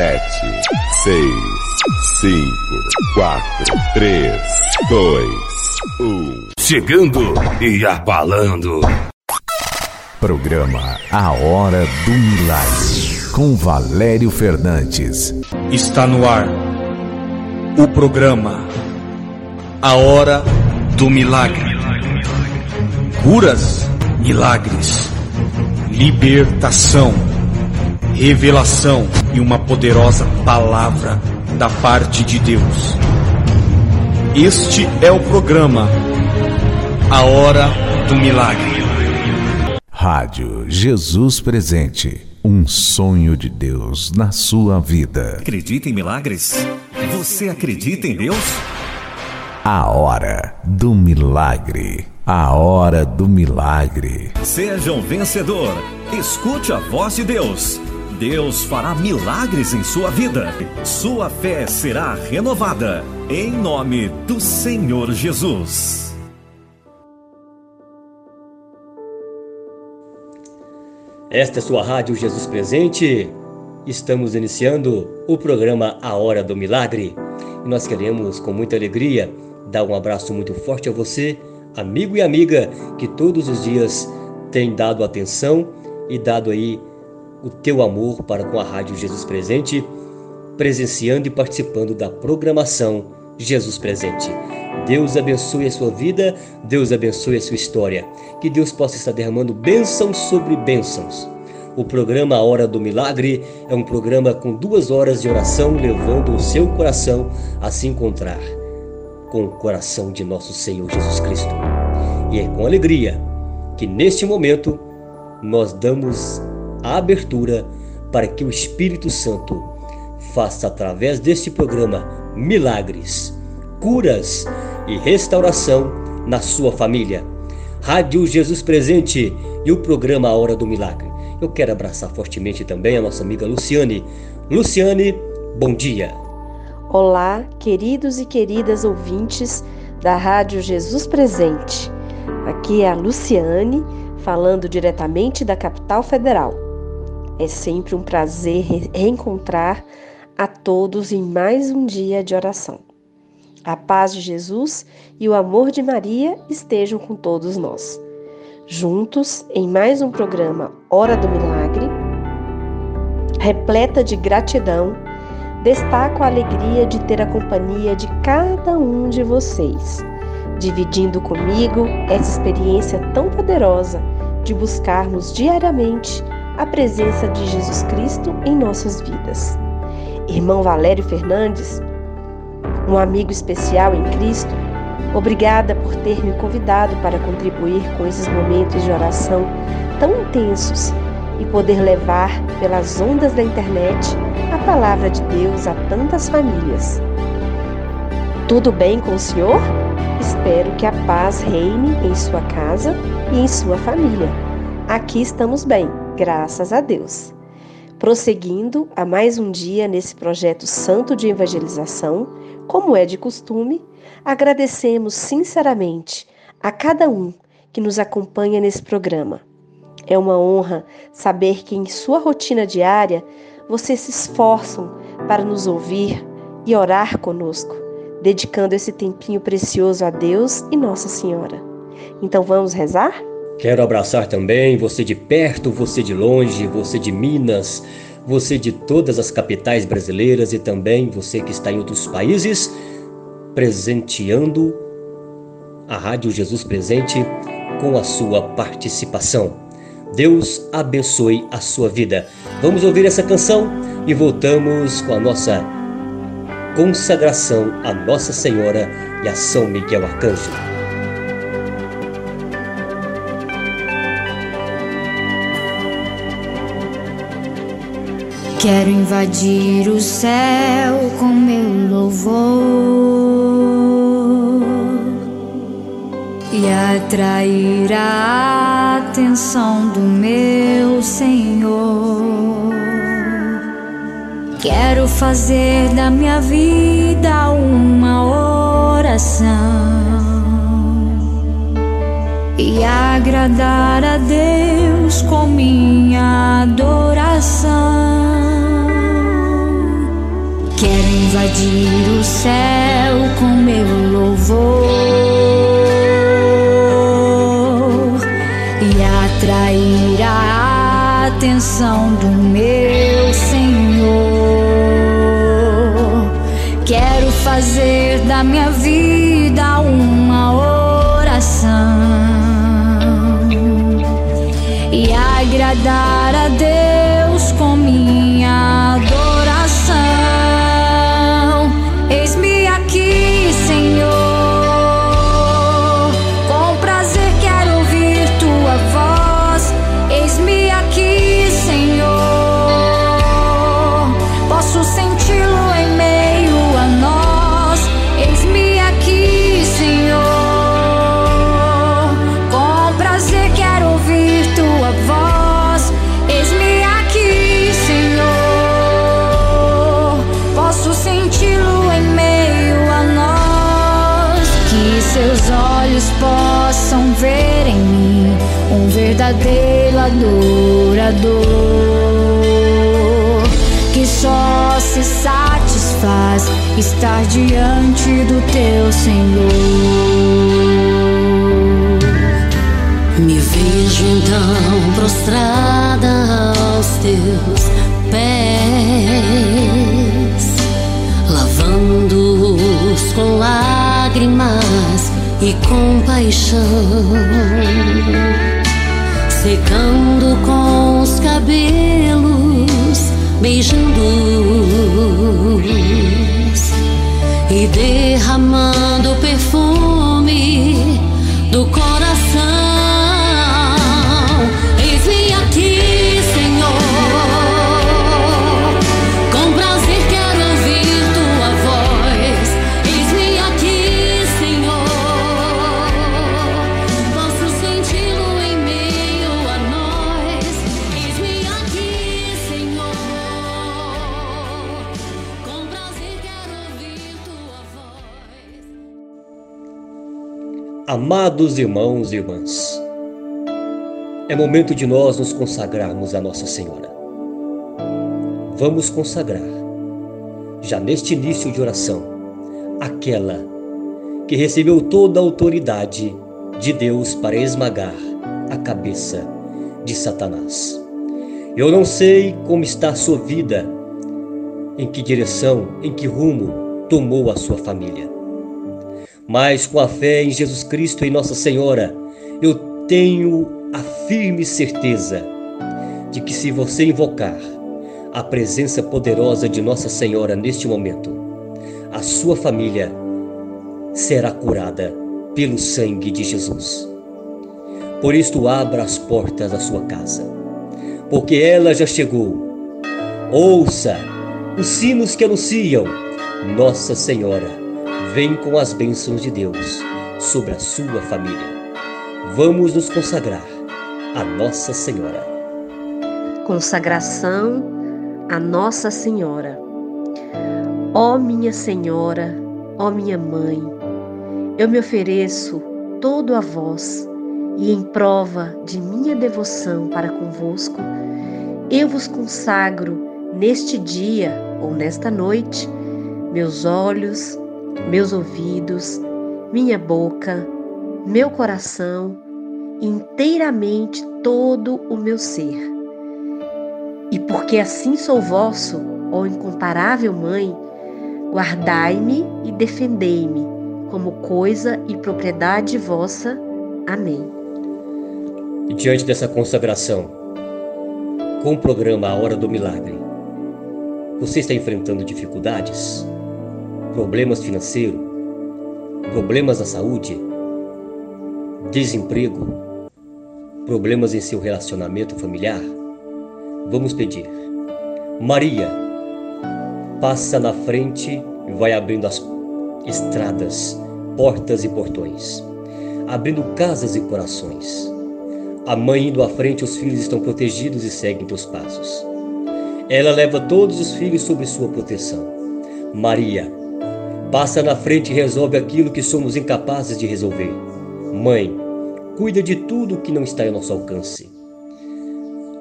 sete, seis, cinco, quatro, três, dois, um. Chegando e abalando. Programa A Hora do Milagre, com Valério Fernandes. Está no ar o programa A Hora do Milagre. Curas, milagres, libertação, revelação e uma poderosa palavra da parte de Deus. Este é o programa A Hora do Milagre. Rádio Jesus Presente. Um sonho de Deus na sua vida. Acredita em milagres? Você acredita em Deus? A Hora do Milagre. A Hora do Milagre. Seja um vencedor. Escute a voz de Deus. Deus fará milagres em sua vida. Sua fé será renovada. Em nome do Senhor Jesus. Esta é sua rádio Jesus Presente. Estamos iniciando o programa A Hora do Milagre. E nós queremos, com muita alegria, dar um abraço muito forte a você, amigo e amiga, que todos os dias tem dado atenção e dado aí o teu amor para com a Rádio Jesus Presente, presenciando e participando da programação Jesus Presente. Deus abençoe a sua vida, Deus abençoe a sua história. Que Deus possa estar derramando bênçãos sobre bênçãos. O programa A Hora do Milagre é um programa com duas horas de oração, levando o seu coração a se encontrar com o coração de nosso Senhor Jesus Cristo. E é com alegria que neste momento nós damos a abertura para que o Espírito Santo faça através deste programa milagres, curas e restauração na sua família. Rádio Jesus Presente e o programa A Hora do Milagre. Eu quero abraçar fortemente também a nossa amiga Luciane. Luciane, bom dia. Olá, queridos e queridas ouvintes da Rádio Jesus Presente. Aqui é a Luciane, falando diretamente da capital federal. É sempre um prazer reencontrar a todos em mais um dia de oração. A paz de Jesus e o amor de Maria estejam com todos nós. Juntos, em mais um programa Hora do Milagre, repleta de gratidão, destaco a alegria de ter a companhia de cada um de vocês, dividindo comigo essa experiência tão poderosa de buscarmos diariamente a presença de Jesus Cristo em nossas vidas. Irmão Valério Fernandes, um amigo especial em Cristo, obrigada por ter me convidado para contribuir com esses momentos de oração tão intensos e poder levar pelas ondas da internet a palavra de Deus a tantas famílias. Tudo bem com o senhor? Espero que a paz reine em sua casa e em sua família. Aqui estamos bem, graças a Deus. Prosseguindo a mais um dia nesse projeto santo de evangelização, como é de costume, agradecemos sinceramente a cada um que nos acompanha nesse programa. É uma honra saber que em sua rotina diária vocês se esforçam para nos ouvir e orar conosco, dedicando esse tempinho precioso a Deus e Nossa Senhora. Então vamos rezar? Quero abraçar também você de perto, você de longe, você de Minas, você de todas as capitais brasileiras e também você que está em outros países, presenteando a Rádio Jesus Presente com a sua participação. Deus abençoe a sua vida. Vamos ouvir essa canção e voltamos com a nossa consagração a Nossa Senhora e a São Miguel Arcanjo. Quero invadir o céu com meu louvor e atrair a atenção do meu Senhor. Quero fazer da minha vida uma oração e agradar a Deus com minha adoração. Invadir o céu com meu louvor e atrair a atenção do meu teu Senhor. Me vejo então prostrada aos teus pés, lavando-os com lágrimas e compaixão, secando com os cabelos, beijando-os e Amados irmãos e irmãs, é momento de nós nos consagrarmos a Nossa Senhora. Vamos consagrar, já neste início de oração, aquela que recebeu toda a autoridade de Deus para esmagar a cabeça de Satanás. Eu não sei como está a sua vida, em que direção, em que rumo tomou a sua família mas com a fé em Jesus Cristo e Nossa Senhora, eu tenho a firme certeza de que se você invocar a presença poderosa de Nossa Senhora neste momento, a sua família será curada pelo sangue de Jesus. Por isto, abra as portas da sua casa, porque ela já chegou. Ouça os sinos que anunciam Nossa Senhora vem com as bênçãos de Deus sobre a sua família. Vamos nos consagrar a Nossa Senhora. Consagração a Nossa Senhora. Ó minha Senhora, ó minha Mãe, eu me ofereço todo a vós e em prova de minha devoção para convosco, eu vos consagro neste dia ou nesta noite meus olhos, meus ouvidos, minha boca, meu coração, inteiramente todo o meu ser. E porque assim sou vosso, ó incomparável Mãe, guardai-me e defendei-me como coisa e propriedade vossa. Amém. E diante dessa consagração, com o programa A Hora do Milagre, você está enfrentando dificuldades? Problemas financeiros, problemas na saúde, desemprego, problemas em seu relacionamento familiar, vamos pedir. Maria, passa na frente e vai abrindo as estradas, portas e portões, abrindo casas e corações. A mãe indo à frente, os filhos estão protegidos e seguem teus passos. Ela leva todos os filhos sob sua proteção. Maria, Passa na frente e resolve aquilo que somos incapazes de resolver. Mãe, cuida de tudo que não está ao nosso alcance.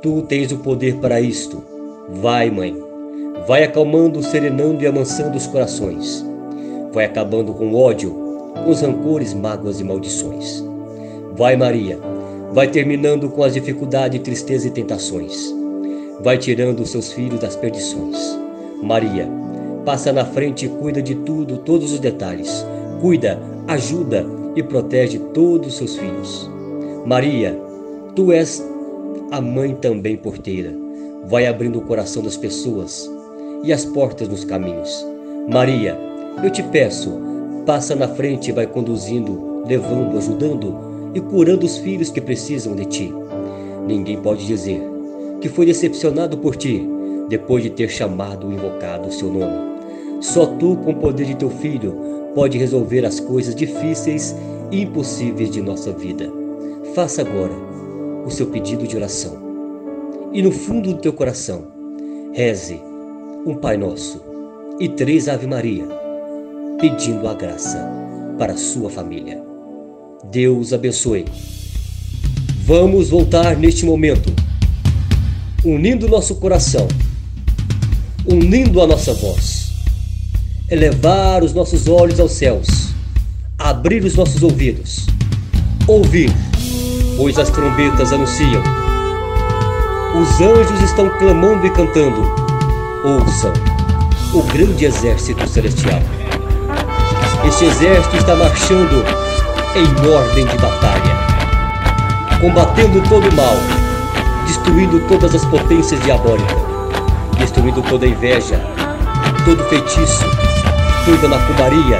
Tu tens o poder para isto. Vai, mãe. vai acalmando, serenando e amansando os corações. Vai acabando com o ódio, com os rancores, mágoas e maldições. Vai, Maria, vai terminando com as dificuldades, tristeza e tentações. Vai tirando os seus filhos das perdições. Maria, passa na frente e cuida de tudo, todos os detalhes. Cuida, ajuda e protege todos os seus filhos. Maria, tu és a mãe também porteira. Vai abrindo o coração das pessoas e as portas nos caminhos. Maria, eu te peço, passa na frente e vai conduzindo, levando, ajudando e curando os filhos que precisam de ti. Ninguém pode dizer que foi decepcionado por ti depois de ter chamado e invocado o seu nome. Só tu, com o poder de teu filho, pode resolver as coisas difíceis e impossíveis de nossa vida. Faça agora o seu pedido de oração. E no fundo do teu coração, reze um Pai Nosso e três Ave Maria, pedindo a graça para a sua família. Deus abençoe. Vamos voltar neste momento, unindo nosso coração, unindo a nossa voz, elevar os nossos olhos aos céus, abrir os nossos ouvidos, ouvir, pois as trombetas anunciam. Os anjos estão clamando e cantando. Ouçam o grande exército celestial. Este exército está marchando em ordem de batalha, combatendo todo o mal, destruindo todas as potências diabólicas, destruindo toda inveja, todo feitiço, toda macumbaria,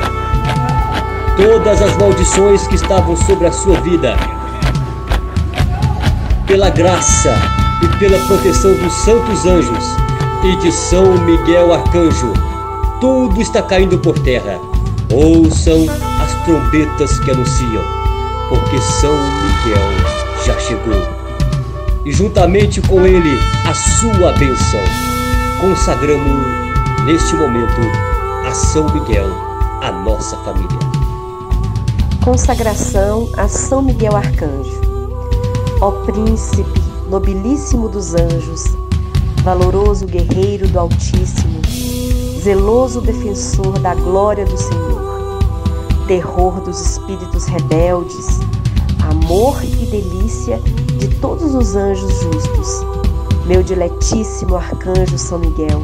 todas as maldições que estavam sobre a sua vida. Pela graça e pela proteção dos santos anjos e de São Miguel Arcanjo, tudo está caindo por terra. Ouçam as trombetas que anunciam, porque São Miguel já chegou. E juntamente com ele a sua bênção, consagramos neste momento a São Miguel, a nossa família. Consagração a São Miguel Arcanjo. Ó príncipe nobilíssimo dos anjos, valoroso guerreiro do Altíssimo, zeloso defensor da glória do Senhor, terror dos espíritos rebeldes, amor e delícia de todos os anjos justos, meu diletíssimo arcanjo São Miguel,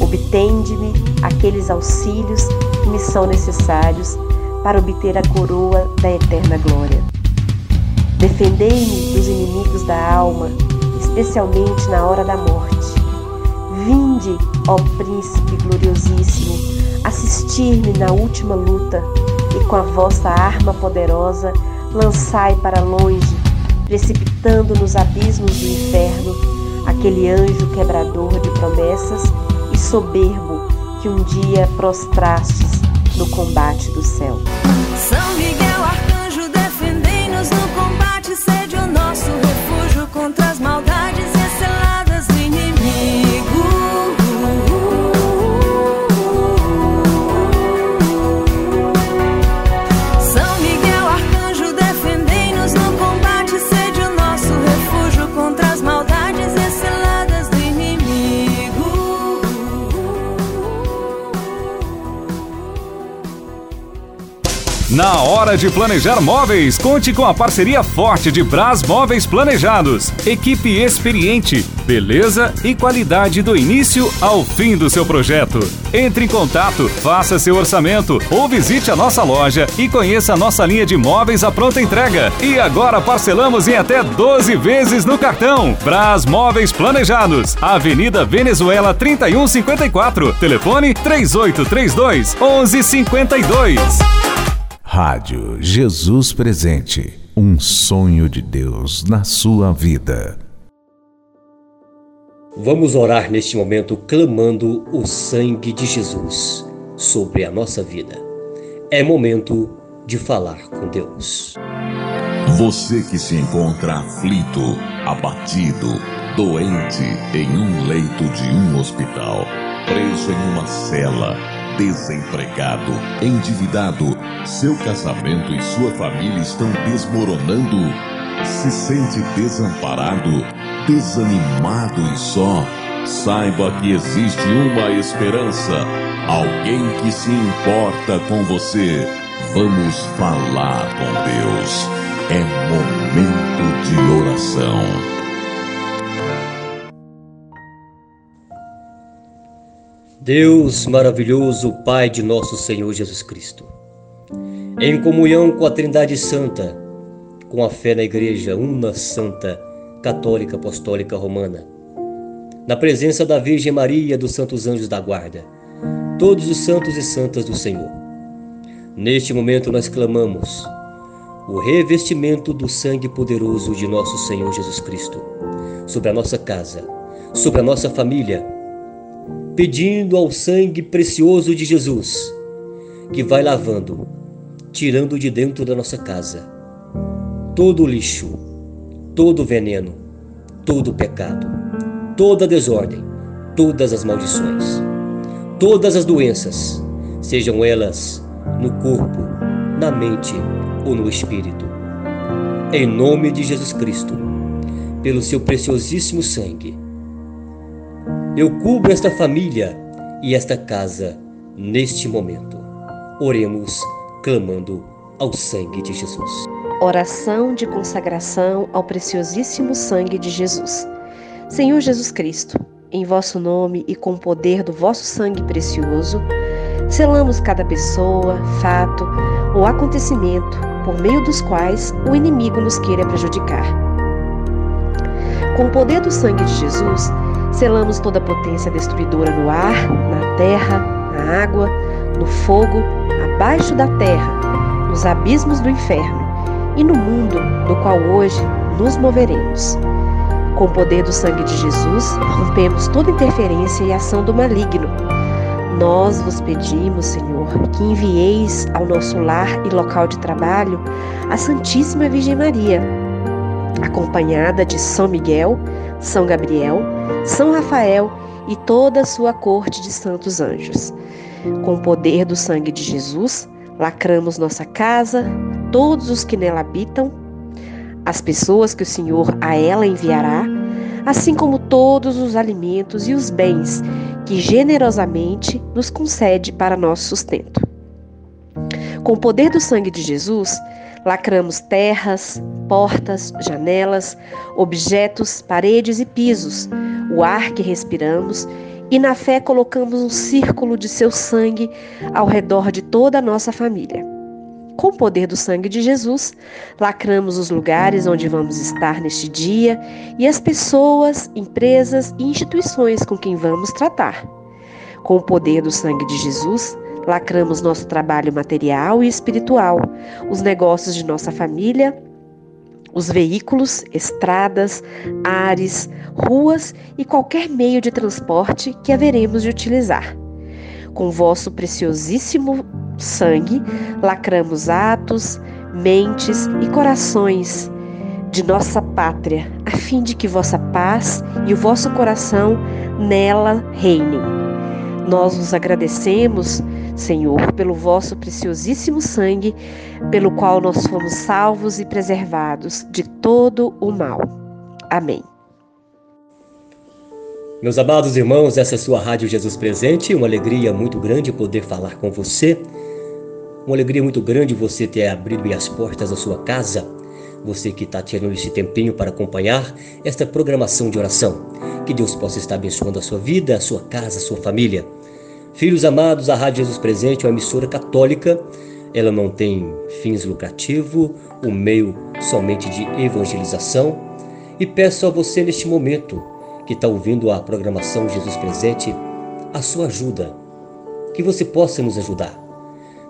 Obtende-me aqueles auxílios que me são necessários para obter a coroa da eterna glória. Defendei-me dos inimigos da alma, especialmente na hora da morte. Vinde, ó Príncipe gloriosíssimo, assistir-me na última luta e com a vossa arma poderosa lançai para longe, precipitando nos abismos do inferno, aquele anjo quebrador de promessas soberbo que um dia prostrastes no combate do céu. São Miguel Arcanjo, defendei-nos no combate, sede o nosso Na hora de planejar móveis, conte com a parceria forte de Bras Móveis Planejados. Equipe experiente, beleza e qualidade do início ao fim do seu projeto. Entre em contato, faça seu orçamento ou visite a nossa loja e conheça a nossa linha de móveis à pronta entrega. E agora parcelamos em até 12 vezes no cartão. Bras Móveis Planejados, Avenida Venezuela 3154. Telefone 3832 1152. Rádio Jesus Presente. Um sonho de Deus na sua vida. Vamos orar neste momento clamando o sangue de Jesus sobre a nossa vida. É momento de falar com Deus. Você que se encontra aflito, abatido, doente em um leito de um hospital, preso em uma cela, desempregado, endividado, seu casamento e sua família estão desmoronando, se sente desamparado, desanimado e só, saiba que existe uma esperança, alguém que se importa com você. Vamos falar com Deus. É momento de oração. Deus maravilhoso, Pai de nosso Senhor Jesus Cristo, em comunhão com a Trindade Santa, com a fé na Igreja Una Santa, Católica Apostólica Romana, na presença da Virgem Maria, dos Santos Anjos da Guarda, todos os santos e santas do Senhor. Neste momento nós clamamos o revestimento do sangue poderoso de nosso Senhor Jesus Cristo sobre a nossa casa, sobre a nossa família, pedindo ao sangue precioso de Jesus que vai lavando, tirando de dentro da nossa casa todo o lixo, todo o veneno, todo o pecado, toda a desordem, todas as maldições, todas as doenças, sejam elas no corpo, na mente ou no espírito. Em nome de Jesus Cristo, pelo seu preciosíssimo sangue, eu cubro esta família e esta casa neste momento. Oremos clamando ao sangue de Jesus. Oração de consagração ao preciosíssimo sangue de Jesus. Senhor Jesus Cristo, em vosso nome e com o poder do vosso sangue precioso, selamos cada pessoa, fato ou acontecimento por meio dos quais o inimigo nos queira prejudicar. Com o poder do sangue de Jesus, selamos toda a potência destruidora no ar, na terra, na água, no fogo, abaixo da terra, nos abismos do inferno e no mundo do qual hoje nos moveremos. Com o poder do sangue de Jesus, rompemos toda interferência e ação do maligno. Nós vos pedimos, Senhor, que envieis ao nosso lar e local de trabalho a Santíssima Virgem Maria, acompanhada de São Miguel, São Gabriel, São Rafael e toda a sua corte de santos anjos. Com o poder do sangue de Jesus, lacramos nossa casa, todos os que nela habitam, as pessoas que o Senhor a ela enviará, assim como todos os alimentos e os bens que generosamente nos concede para nosso sustento. Com o poder do sangue de Jesus, lacramos terras, portas, janelas, objetos, paredes e pisos, o ar que respiramos e na fé colocamos um círculo de seu sangue ao redor de toda a nossa família. Com o poder do sangue de Jesus, lacramos os lugares onde vamos estar neste dia e as pessoas, empresas e instituições com quem vamos tratar. Com o poder do sangue de Jesus, lacramos nosso trabalho material e espiritual, os negócios de nossa família, os veículos, estradas, ares, ruas e qualquer meio de transporte que haveremos de utilizar. Com vosso preciosíssimo sangue, lacramos atos, mentes e corações de nossa pátria, a fim de que vossa paz e o vosso coração nela reinem. Nós vos agradecemos, Senhor, pelo vosso preciosíssimo sangue, pelo qual nós fomos salvos e preservados de todo o mal. Amém. Meus amados irmãos, essa é sua Rádio Jesus Presente, uma alegria muito grande poder falar com você Uma alegria muito grande você ter abrido as portas da sua casa. Você que está tirando esse tempinho para acompanhar esta programação de oração. Que Deus possa estar abençoando a sua vida, a sua casa, a sua família. Filhos amados, a Rádio Jesus Presente é uma emissora católica. Ela não tem fins lucrativos, o meio somente de evangelização. E peço a você neste momento que está ouvindo a programação Jesus Presente a sua ajuda, que você possa nos ajudar.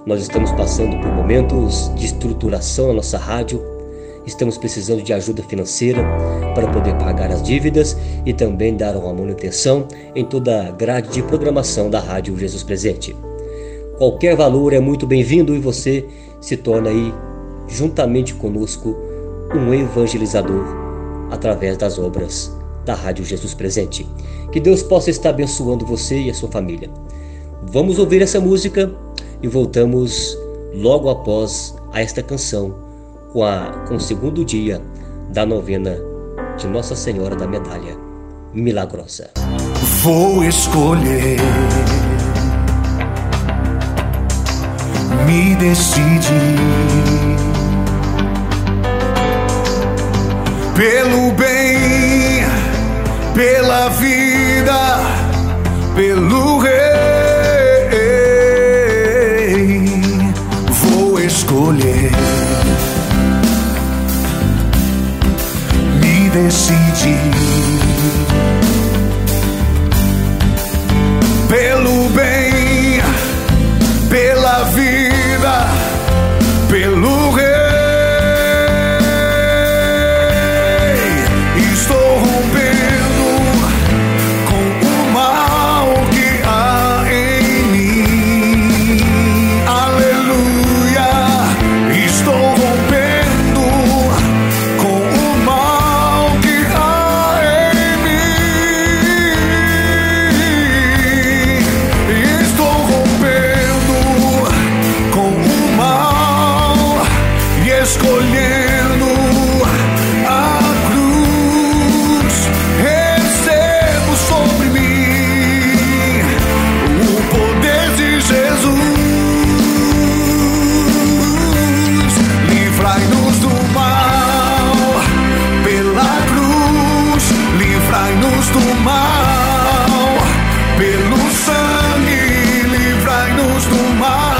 Nós estamos passando por momentos de estruturação na nossa rádio, estamos precisando de ajuda financeira para poder pagar as dívidas e também dar uma manutenção em toda a grade de programação da Rádio Jesus Presente. Qualquer valor é muito bem-vindo e você se torna aí, juntamente conosco, um evangelizador através das obras da Rádio Jesus Presente. Que Deus possa estar abençoando você e a sua família. Vamos ouvir essa música e voltamos logo após a esta canção com, a, com o segundo dia da novena de Nossa Senhora da Medalha Milagrosa. Vou escolher, me decidir pelo bem, pela vida, pelo rei. Decidir. Livrai-nos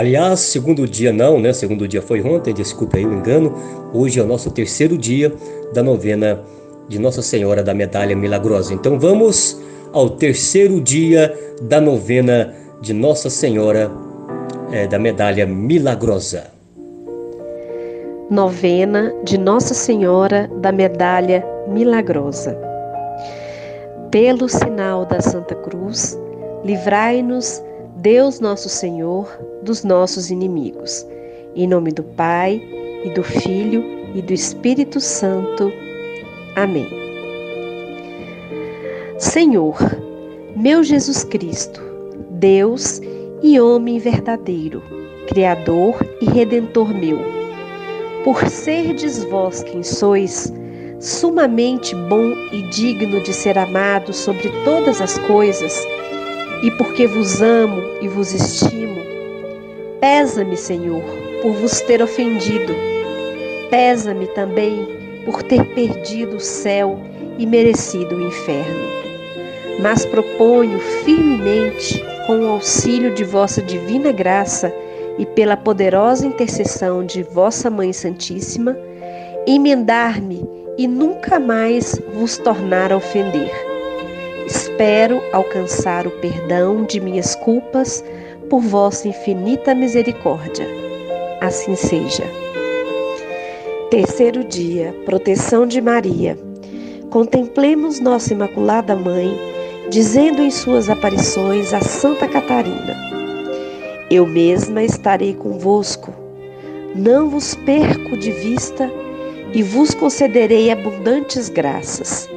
Aliás, segundo dia não, né? Segundo dia foi ontem, desculpe aí o engano. Hoje é o nosso terceiro dia da novena de Nossa Senhora da Medalha Milagrosa. Então vamos ao terceiro dia da novena de Nossa Senhora eh, da Medalha Milagrosa. Novena de Nossa Senhora da Medalha Milagrosa. Pelo sinal da Santa Cruz, livrai-nos, Deus nosso Senhor, dos nossos inimigos. Em nome do Pai, e do Filho, e do Espírito Santo. Amém. Senhor, meu Jesus Cristo, Deus e homem verdadeiro, Criador e Redentor meu, por serdes vós quem sois, sumamente bom e digno de ser amado sobre todas as coisas, e porque vos amo e vos estimo, pesa-me, Senhor, por vos ter ofendido. Pesa-me também por ter perdido o céu e merecido o inferno. Mas proponho firmemente, com o auxílio de vossa divina graça e pela poderosa intercessão de vossa Mãe Santíssima, emendar-me e nunca mais vos tornar a ofender. Espero alcançar o perdão de minhas culpas por vossa infinita misericórdia. Assim seja. Terceiro dia, proteção de Maria. Contemplemos nossa Imaculada Mãe, dizendo em suas aparições a Santa Catarina: Eu mesma estarei convosco, não vos perco de vista e vos concederei abundantes graças.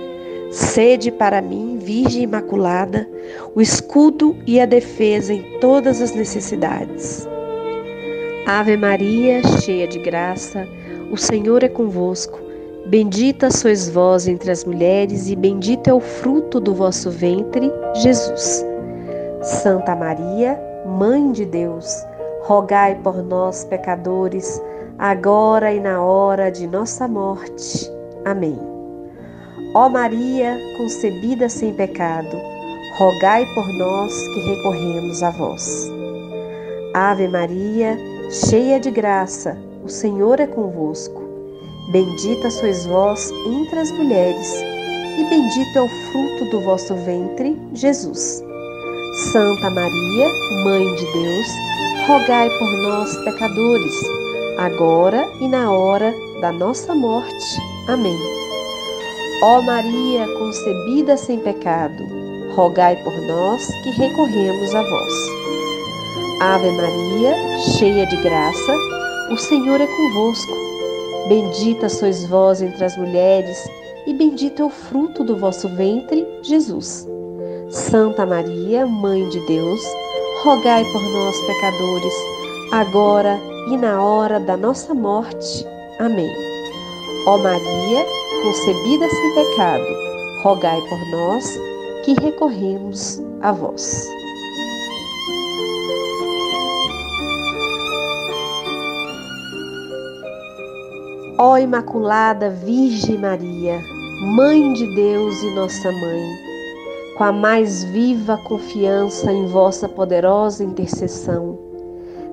Sede para mim, Virgem Imaculada, o escudo e a defesa em todas as necessidades. Ave Maria, cheia de graça, o Senhor é convosco. Bendita sois vós entre as mulheres, e bendito é o fruto do vosso ventre, Jesus. Santa Maria, Mãe de Deus, rogai por nós, pecadores, agora e na hora de nossa morte. Amém. Ó Maria, concebida sem pecado, rogai por nós que recorremos a vós. Ave Maria, cheia de graça, o Senhor é convosco. Bendita sois vós entre as mulheres, e bendito é o fruto do vosso ventre, Jesus. Santa Maria, Mãe de Deus, rogai por nós, pecadores, agora e na hora da nossa morte. Amém. Ó Maria, concebida sem pecado, rogai por nós que recorremos a vós. Ave Maria, cheia de graça, o Senhor é convosco. Bendita sois vós entre as mulheres, e bendito é o fruto do vosso ventre, Jesus. Santa Maria, Mãe de Deus, rogai por nós, pecadores, agora e na hora da nossa morte. Amém. Ó Maria, concebida sem pecado, rogai por nós que recorremos a vós. Ó Imaculada Virgem Maria, Mãe de Deus e nossa Mãe, com a mais viva confiança em vossa poderosa intercessão,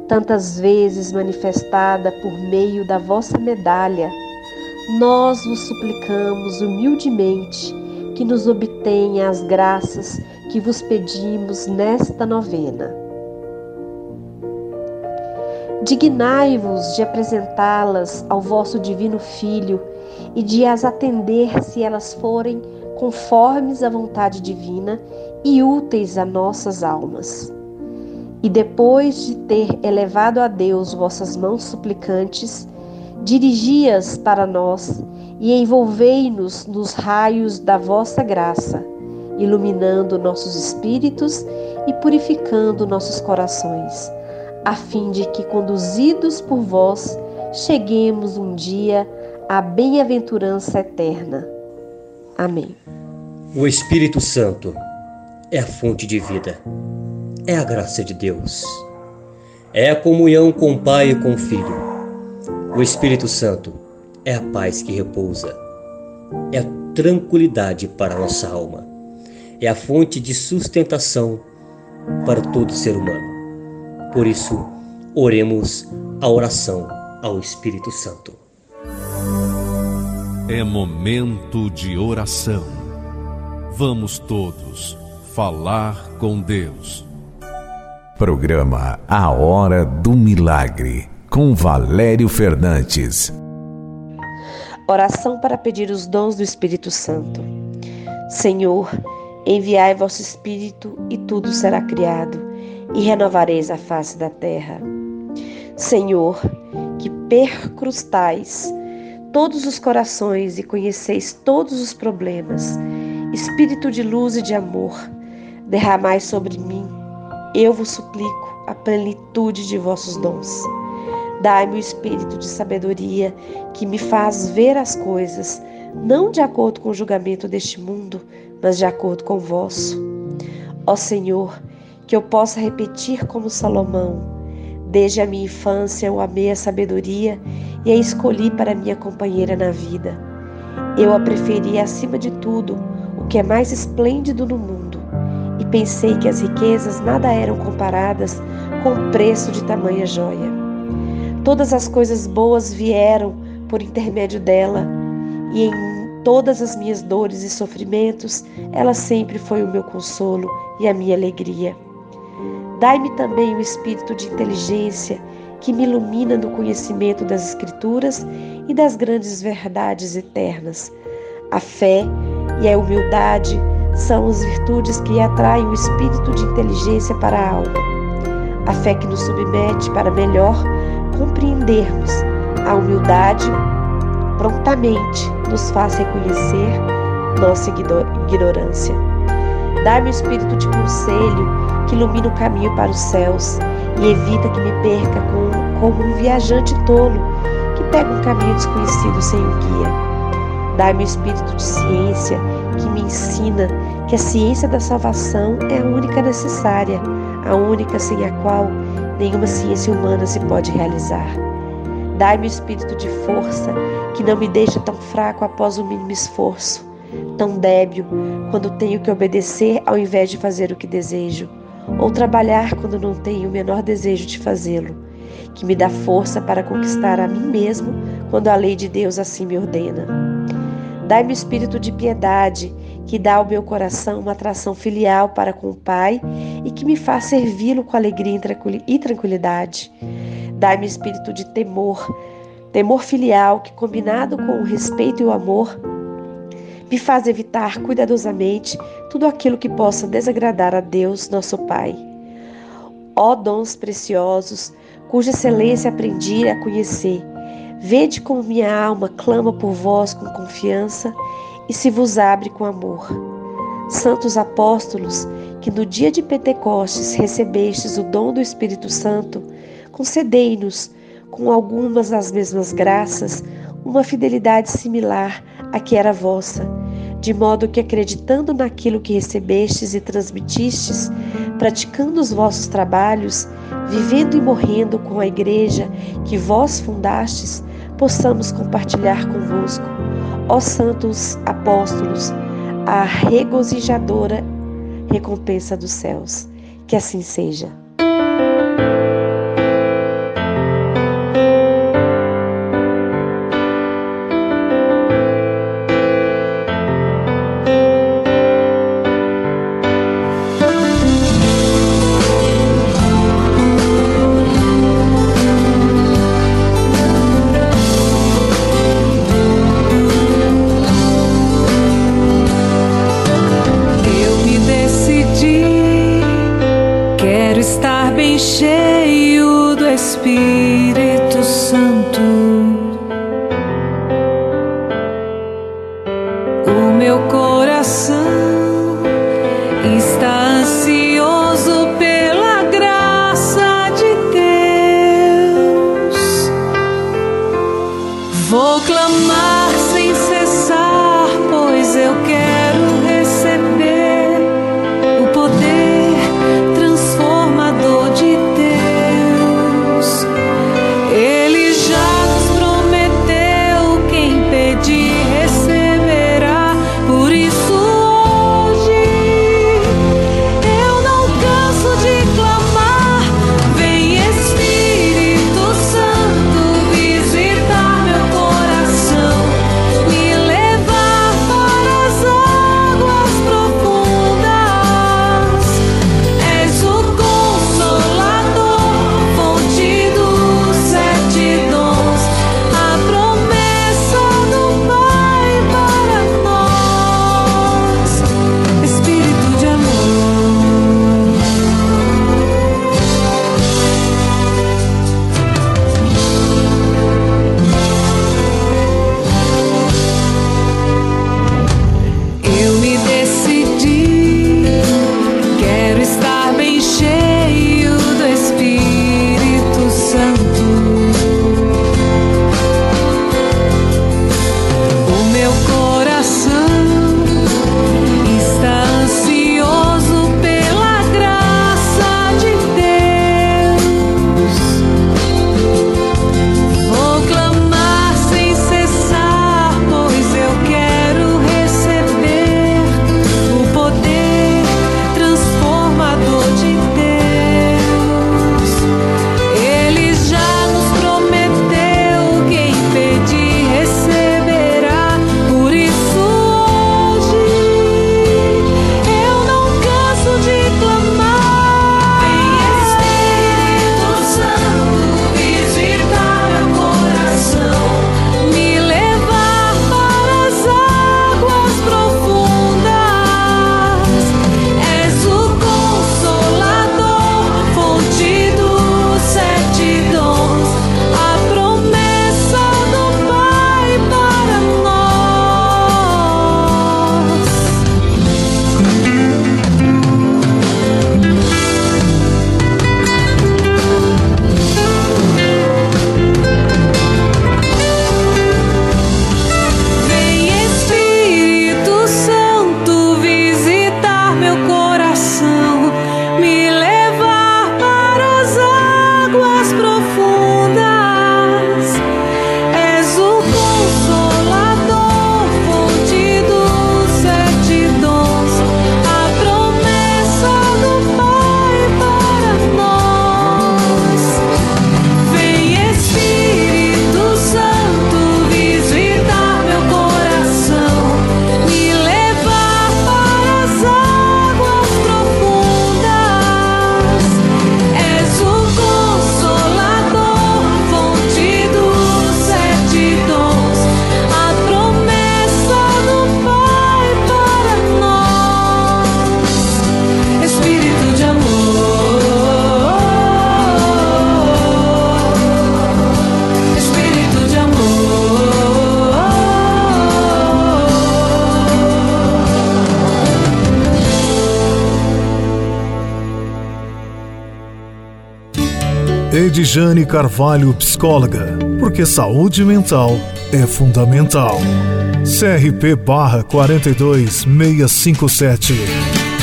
tantas vezes manifestada por meio da vossa medalha, nós vos suplicamos humildemente que nos obtenha as graças que vos pedimos nesta novena. Dignai-vos de apresentá-las ao vosso Divino Filho e de as atender se elas forem conformes à vontade divina e úteis a nossas almas. E depois de ter elevado a Deus vossas mãos suplicantes, dirigi-as para nós e envolvei-nos nos raios da vossa graça, iluminando nossos espíritos e purificando nossos corações, a fim de que, conduzidos por vós, cheguemos um dia à bem-aventurança eterna. Amém. O Espírito Santo é a fonte de vida, é a graça de Deus, é a comunhão com o Pai e com o Filho. O Espírito Santo é a paz que repousa, é a tranquilidade para a nossa alma, é a fonte de sustentação para todo ser humano. Por isso, oremos a oração ao Espírito Santo. É momento de oração. Vamos todos falar com Deus. Programa A Hora do Milagre com Valério Fernandes. Oração para pedir os dons do Espírito Santo. Senhor, enviai vosso Espírito e tudo será criado, e renovareis a face da terra. Senhor, que percrustais todos os corações e conheceis todos os problemas, Espírito de luz e de amor, derramai sobre mim, eu vos suplico, a plenitude de vossos dons. Dai-me o espírito de sabedoria que me faz ver as coisas, não de acordo com o julgamento deste mundo, mas de acordo com o vosso. Ó Senhor, que eu possa repetir como Salomão: Desde a minha infância eu amei a sabedoria e a escolhi para minha companheira na vida. Eu a preferi acima de tudo, o que é mais esplêndido no mundo, e pensei que as riquezas nada eram comparadas com o preço de tamanha joia. Todas as coisas boas vieram por intermédio dela, e em todas as minhas dores e sofrimentos, ela sempre foi o meu consolo e a minha alegria. Dai-me também o espírito de inteligência que me ilumina no conhecimento das Escrituras e das grandes verdades eternas. A fé e a humildade são as virtudes que atraem o espírito de inteligência para a alma. a fé que nos submete para melhor compreendermos a humildade, prontamente nos faz reconhecer nossa ignorância. Dá-me o espírito de conselho que ilumina o caminho para os céus e evita que me perca com, como um viajante tolo que pega um caminho desconhecido sem um guia. Dá-me o espírito de ciência que me ensina que a ciência da salvação é a única necessária, a única sem a qual nenhuma ciência humana se pode realizar. Dai-me o espírito de força que não me deixa tão fraco após o mínimo esforço, tão débil quando tenho que obedecer ao invés de fazer o que desejo, ou trabalhar quando não tenho o menor desejo de fazê-lo, que me dá força para conquistar a mim mesmo quando a lei de Deus assim me ordena. Dai-me o espírito de piedade, que dá ao meu coração uma atração filial para com o Pai e que me faz servi-lo com alegria e tranquilidade. Dai-me espírito de temor, temor filial que, combinado com o respeito e o amor, me faz evitar cuidadosamente tudo aquilo que possa desagradar a Deus, nosso Pai. Ó dons preciosos, cuja excelência aprendi a conhecer, vede como minha alma clama por vós com confiança e se vos abre com amor. Santos apóstolos, que no dia de Pentecostes recebestes o dom do Espírito Santo, concedei-nos, com algumas das mesmas graças, uma fidelidade similar à que era vossa, de modo que, acreditando naquilo que recebestes e transmitistes, praticando os vossos trabalhos, vivendo e morrendo com a igreja que vós fundastes, possamos compartilhar convosco, ó santos apóstolos, a regozijadora recompensa dos céus. Que assim seja. Edjane Carvalho, psicóloga, porque saúde mental é fundamental. CRP barra 42657.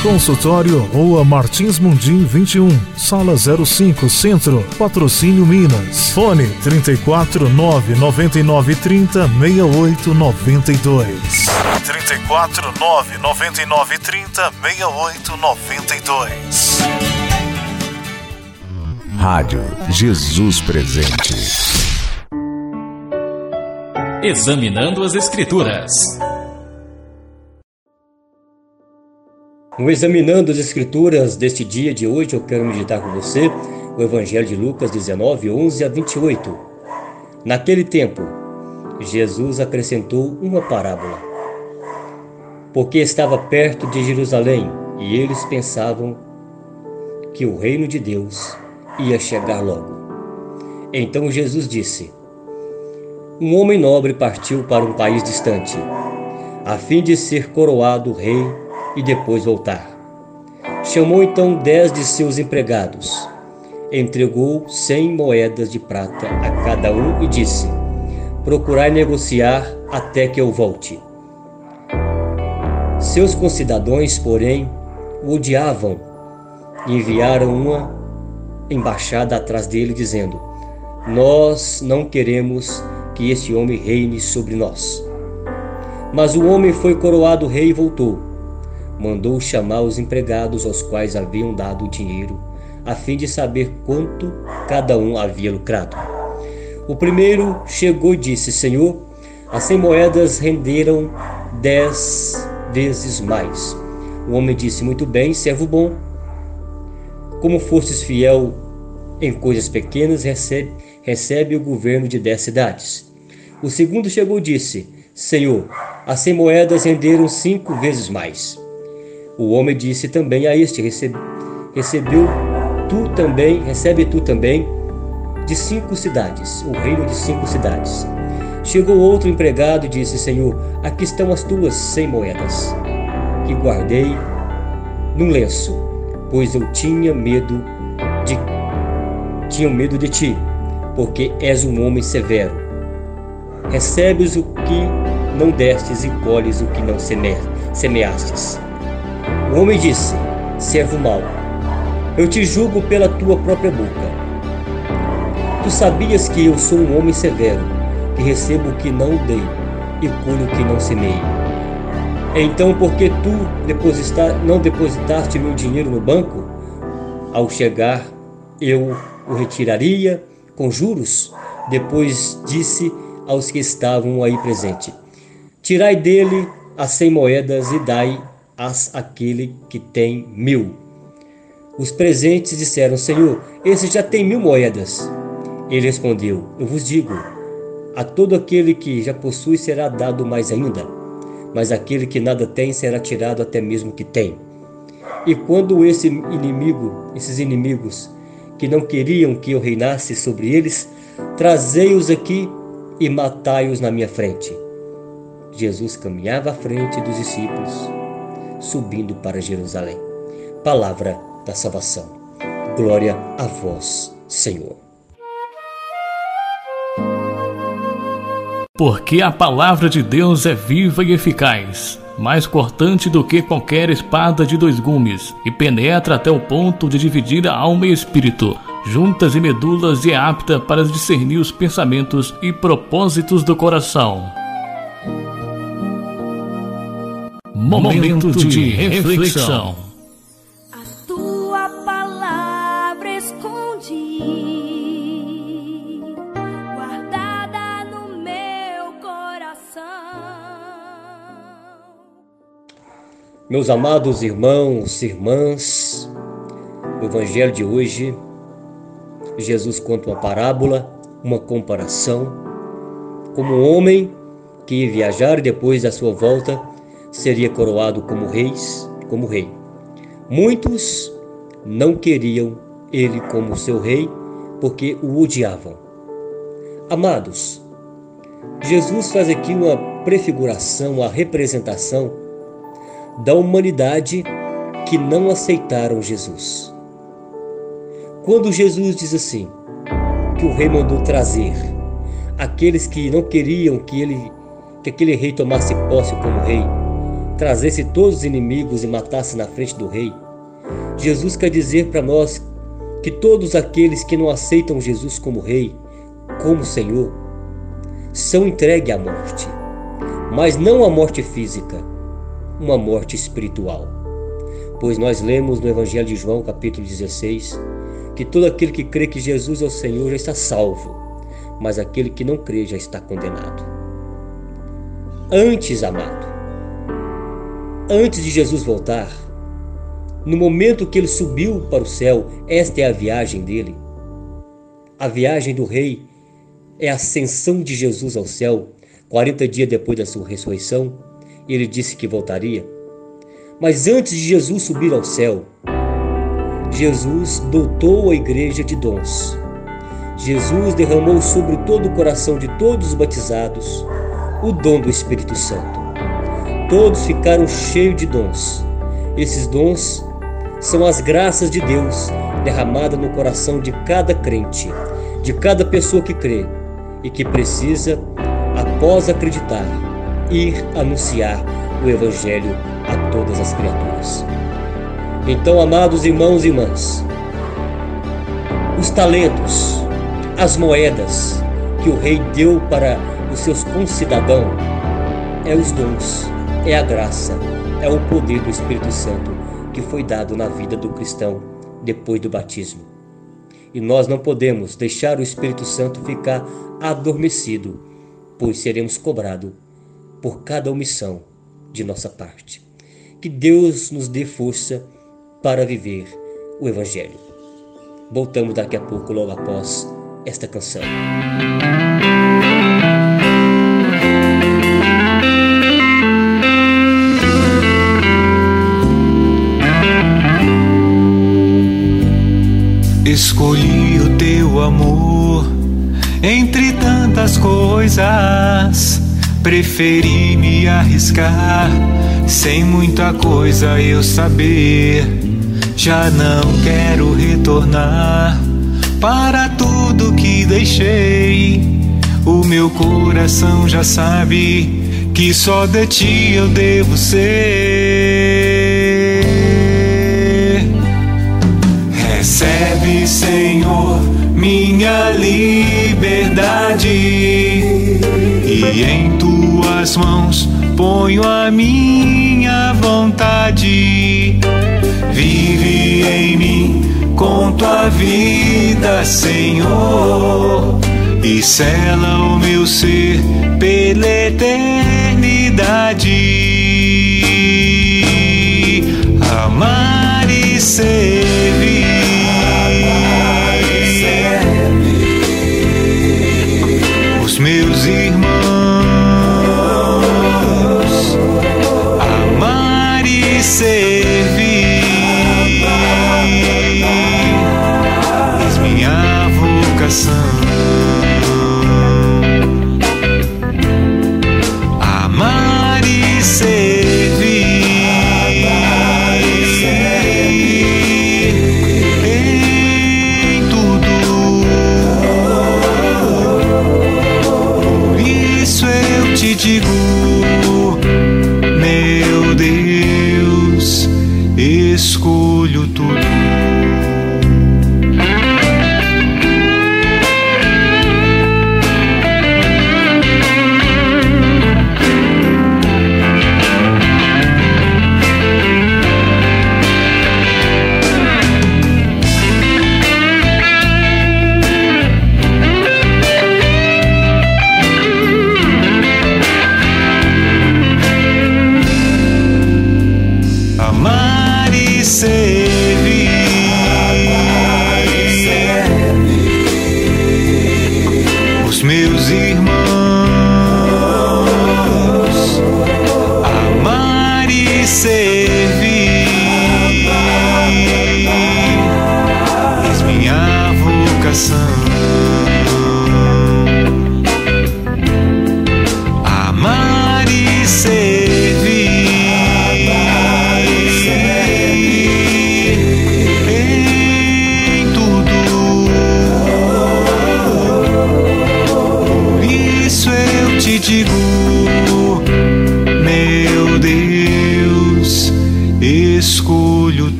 Consultório Rua Martins Mundim 21, Sala 05, Centro, Patrocínio Minas. Fone 34 999 30 6892. 34 999 30 6892. Rádio Jesus Presente. Examinando as Escrituras. No Examinando as Escrituras deste dia de hoje, eu quero meditar com você o Evangelho de Lucas 19, 11 a 28. Naquele tempo, Jesus acrescentou uma parábola, porque estava perto de Jerusalém e eles pensavam que o reino de Deus ia chegar logo. Então Jesus disse: Um homem nobre partiu para um país distante, a fim de ser coroado rei e depois voltar. Chamou então dez de seus empregados, entregou cem moedas de prata a cada um e disse: Procurai negociar até que eu volte. Seus concidadãos, porém, o odiavam e enviaram uma embaixada atrás dele, dizendo: Nós não queremos que este homem reine sobre nós. Mas o homem foi coroado rei e voltou. Mandou chamar os empregados aos quais haviam dado o dinheiro, a fim de saber quanto cada um havia lucrado. O primeiro chegou e disse: Senhor, as cem moedas renderam dez vezes mais. O homem disse: Muito bem, servo bom. Como fostes fiel em coisas pequenas, recebe, recebe o governo de dez cidades. O segundo chegou e disse: Senhor, as cem moedas renderam cinco vezes mais. O homem disse também a este: Recebe, Recebeu tu também, recebe tu também de cinco cidades, o reino de cinco cidades. Chegou outro empregado e disse: Senhor, aqui estão as tuas cem moedas, que guardei num lenço, pois eu tinha medo tinha medo de ti, porque és um homem severo. Recebes o que não destes e colhes o que não seme semeastes. O homem disse: Servo mau, eu te julgo pela tua própria boca. Tu sabias que eu sou um homem severo, que recebo o que não dei e colho o que não semei. Então, porque tu não depositaste meu dinheiro no banco, ao chegar eu o retiraria com juros? Depois disse aos que estavam aí presentes: Tirai dele as cem moedas e dai-as àquele que tem mil. Os presentes disseram: Senhor, esse já tem mil moedas. Ele respondeu: Eu vos digo: a todo aquele que já possui será dado mais ainda, mas aquele que nada tem será tirado até mesmo que tem. E quando esse inimigo, esses inimigos que não queriam que eu reinasse sobre eles, trazei-os aqui e matai-os na minha frente. Jesus caminhava à frente dos discípulos, subindo para Jerusalém. Palavra da salvação. Glória a vós, Senhor. Porque a palavra de Deus é viva e eficaz, mais cortante do que qualquer espada de dois gumes, e penetra até o ponto de dividir a alma e espírito, juntas e medulas, e é apta para discernir os pensamentos e propósitos do coração. Momento de reflexão. Meus amados irmãos irmãs, o Evangelho de hoje, Jesus conta uma parábola, uma comparação, como um homem que ia viajar e depois da sua volta seria coroado como reis, como rei. Muitos não queriam ele como seu rei porque o odiavam. Amados, Jesus faz aqui uma prefiguração, uma representação da humanidade que não aceitaram Jesus. Quando Jesus diz assim: que o rei mandou trazer. Aqueles que não queriam que ele que aquele rei tomasse posse como rei, trazesse todos os inimigos e matasse na frente do rei. Jesus quer dizer para nós que todos aqueles que não aceitam Jesus como rei, como Senhor, são entregues à morte, mas não a morte física, uma morte espiritual. Pois nós lemos no Evangelho de João, capítulo 16, que todo aquele que crê que Jesus é o Senhor já está salvo, mas aquele que não crê já está condenado. Antes, amado, antes de Jesus voltar, no momento que ele subiu para o céu, esta é a viagem dele. A viagem do rei é a ascensão de Jesus ao céu, 40 dias depois da sua ressurreição, ele disse que voltaria. Mas antes de Jesus subir ao céu, Jesus dotou a igreja de dons. Jesus derramou sobre todo o coração de todos os batizados o dom do Espírito Santo. Todos ficaram cheios de dons. Esses dons são as graças de Deus derramadas no coração de cada crente, de cada pessoa que crê e que precisa, após acreditar, ir anunciar o Evangelho a todas as criaturas. Então, amados irmãos e irmãs, os talentos, as moedas que o rei deu para os seus concidadãos é os dons, é a graça, é o poder do Espírito Santo que foi dado na vida do cristão depois do batismo. E nós não podemos deixar o Espírito Santo ficar adormecido, pois seremos cobrados por cada omissão de nossa parte. Que Deus nos dê força para viver o Evangelho. Voltamos daqui a pouco, logo após esta canção. Escolhi o teu amor entre tantas coisas. Preferi me arriscar sem muita coisa eu saber. Já não quero retornar para tudo que deixei. O meu coração já sabe que só de ti eu devo ser. Recebe, Senhor, minha liberdade e em tuas mãos ponho a minha vontade. Vive em mim com tua vida, Senhor, e sela o meu ser pela eternidade. Amar e servir. Os meus irmãos servir. És minha vocação. Amar e servir. Em tudo. Por isso eu te digo,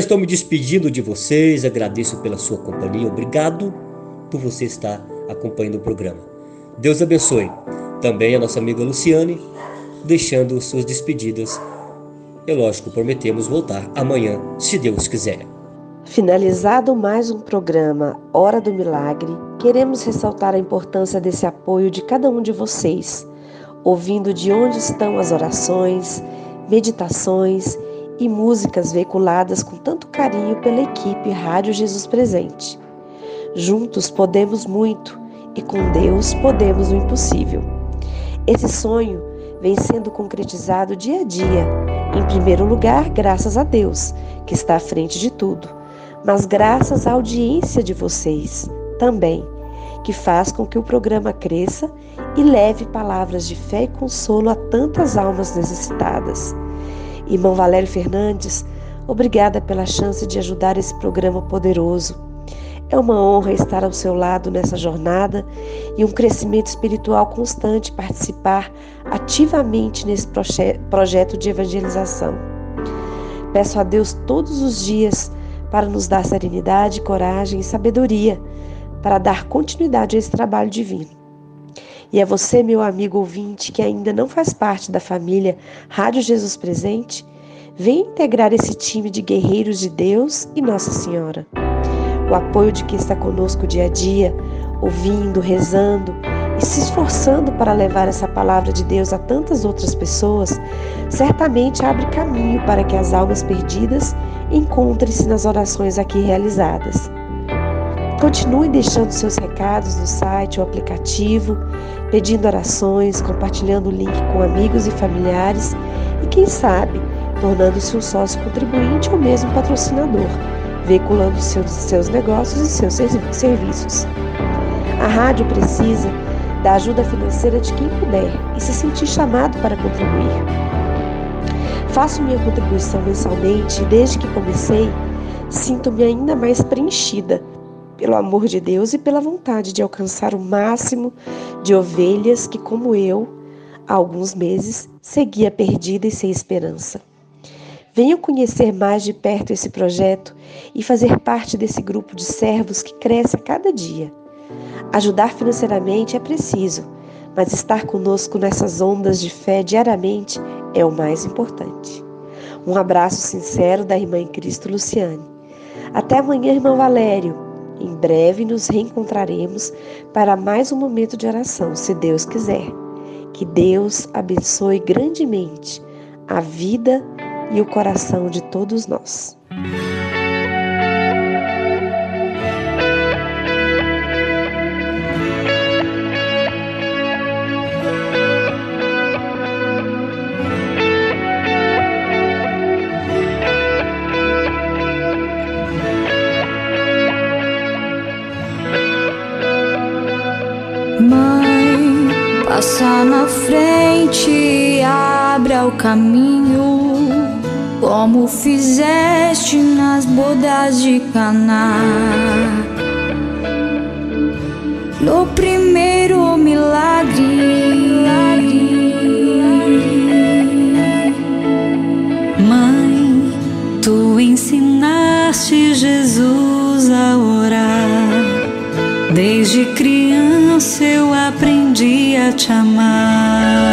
estou me despedindo de vocês, agradeço pela sua companhia, obrigado por você estar acompanhando o programa. Deus abençoe. Também a nossa amiga Luciane, deixando suas despedidas. E lógico, prometemos voltar amanhã, se Deus quiser. Finalizado mais um programa Hora do Milagre, queremos ressaltar a importância desse apoio de cada um de vocês, ouvindo de onde estão as orações, meditações e músicas veiculadas com tanto carinho pela equipe Rádio Jesus Presente. Juntos podemos muito e com Deus podemos o impossível. Esse sonho vem sendo concretizado dia a dia, em primeiro lugar, graças a Deus, que está à frente de tudo, mas graças à audiência de vocês também, que faz com que o programa cresça e leve palavras de fé e consolo a tantas almas necessitadas. Irmão Valério Fernandes, obrigada pela chance de ajudar esse programa poderoso. É uma honra estar ao seu lado nessa jornada e um crescimento espiritual constante participar ativamente nesse proje projeto de evangelização. Peço a Deus todos os dias para nos dar serenidade, coragem e sabedoria para dar continuidade a esse trabalho divino. E a você, meu amigo ouvinte, que ainda não faz parte da família Rádio Jesus Presente, venha integrar esse time de guerreiros de Deus e Nossa Senhora. O apoio de quem está conosco dia a dia, ouvindo, rezando e se esforçando para levar essa palavra de Deus a tantas outras pessoas, certamente abre caminho para que as almas perdidas encontrem-se nas orações aqui realizadas. Continue deixando seus recados no site ou aplicativo, pedindo orações, compartilhando o link com amigos e familiares e, quem sabe, tornando-se um sócio contribuinte ou mesmo patrocinador, veiculando seus, seus negócios e seus serviços. A rádio precisa da ajuda financeira de quem puder e se sentir chamado para contribuir. Faço minha contribuição mensalmente e desde que comecei, sinto-me ainda mais preenchida pelo amor de Deus e pela vontade de alcançar o máximo de ovelhas que, como eu, há alguns meses, seguia perdida e sem esperança. Venham conhecer mais de perto esse projeto e fazer parte desse grupo de servos que cresce a cada dia. Ajudar financeiramente é preciso, mas estar conosco nessas ondas de fé diariamente é o mais importante. Um abraço sincero da irmã em Cristo Luciane. Até amanhã, irmão Valério. Em breve nos reencontraremos para mais um momento de oração, se Deus quiser. Que Deus abençoe grandemente a vida e o coração de todos nós. Passa na frente abra o caminho, como fizeste nas bodas de Caná. No primeiro milagre, Mãe, tu ensinaste Jesus a orar. Desde criança eu aprendi a te amar.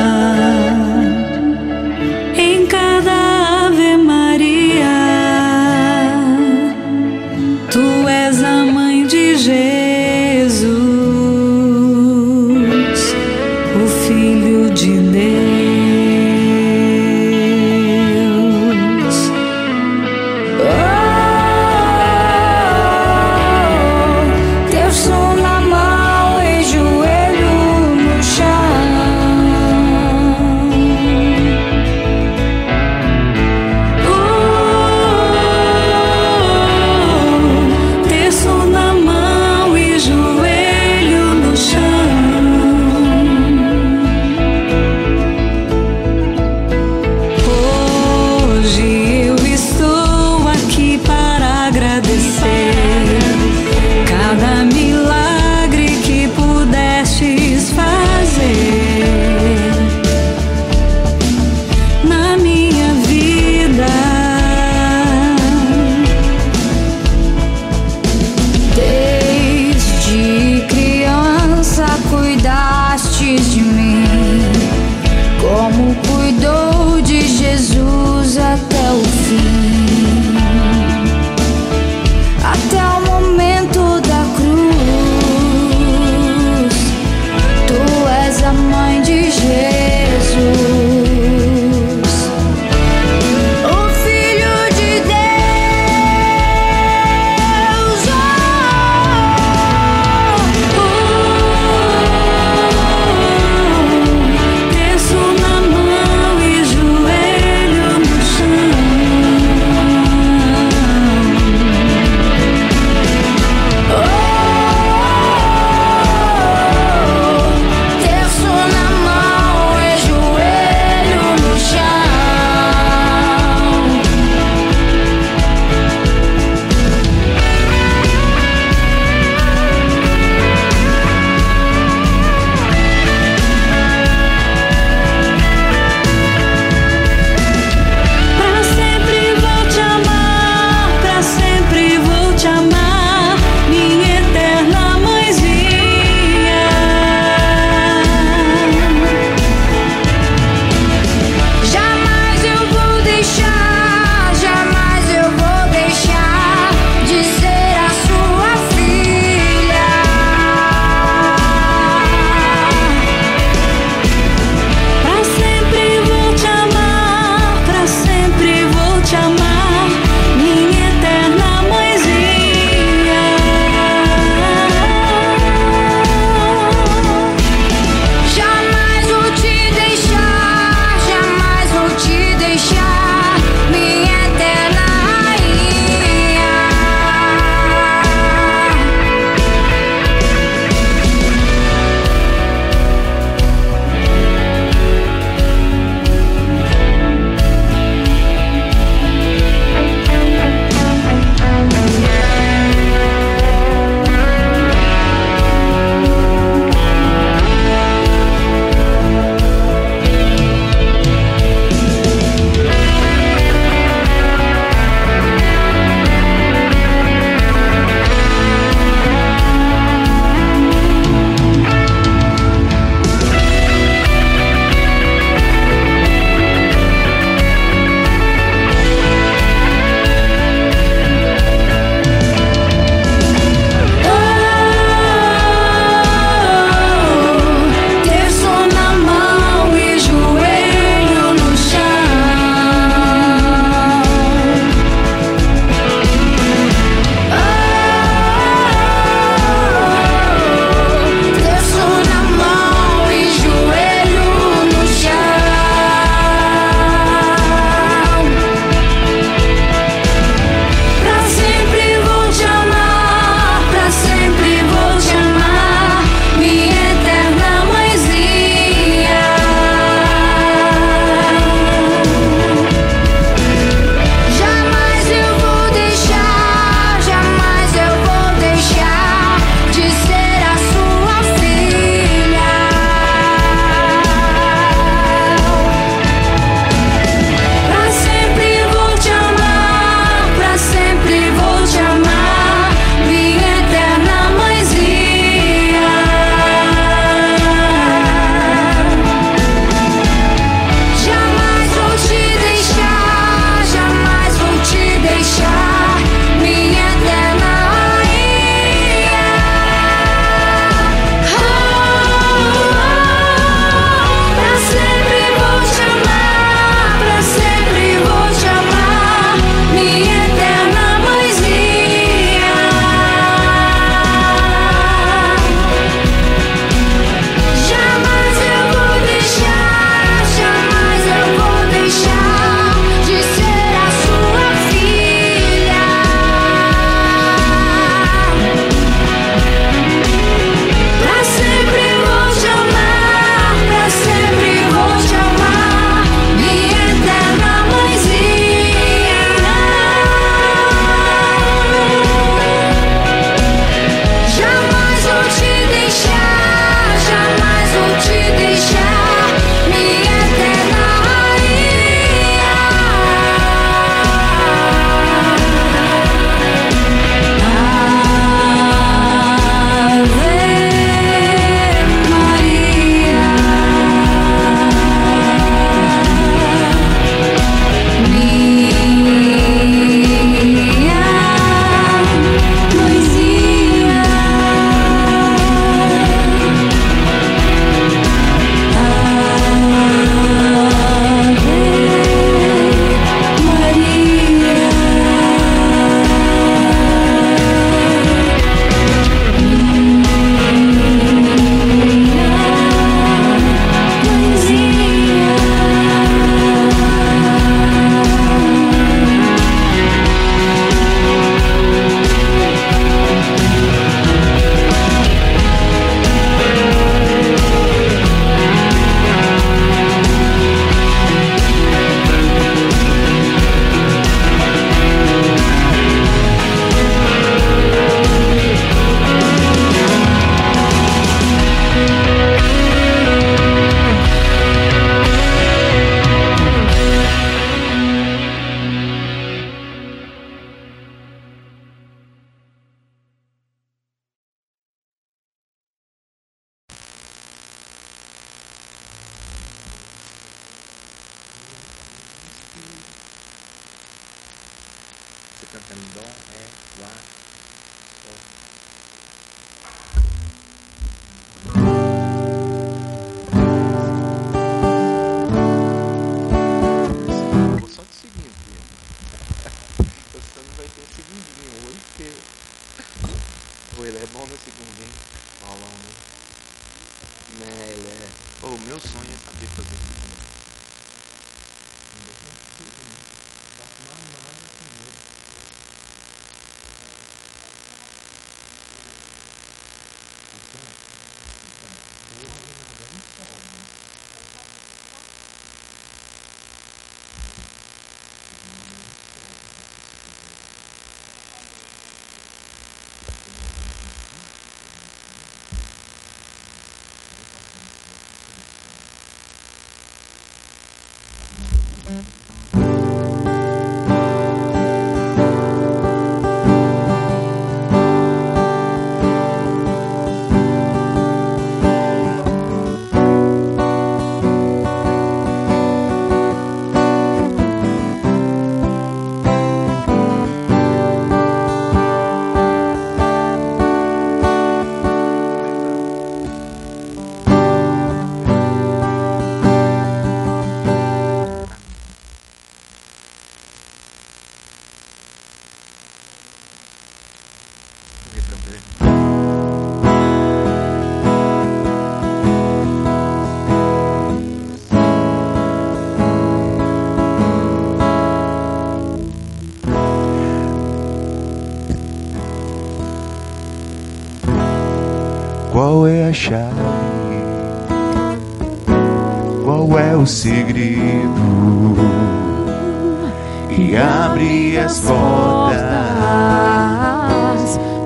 As portas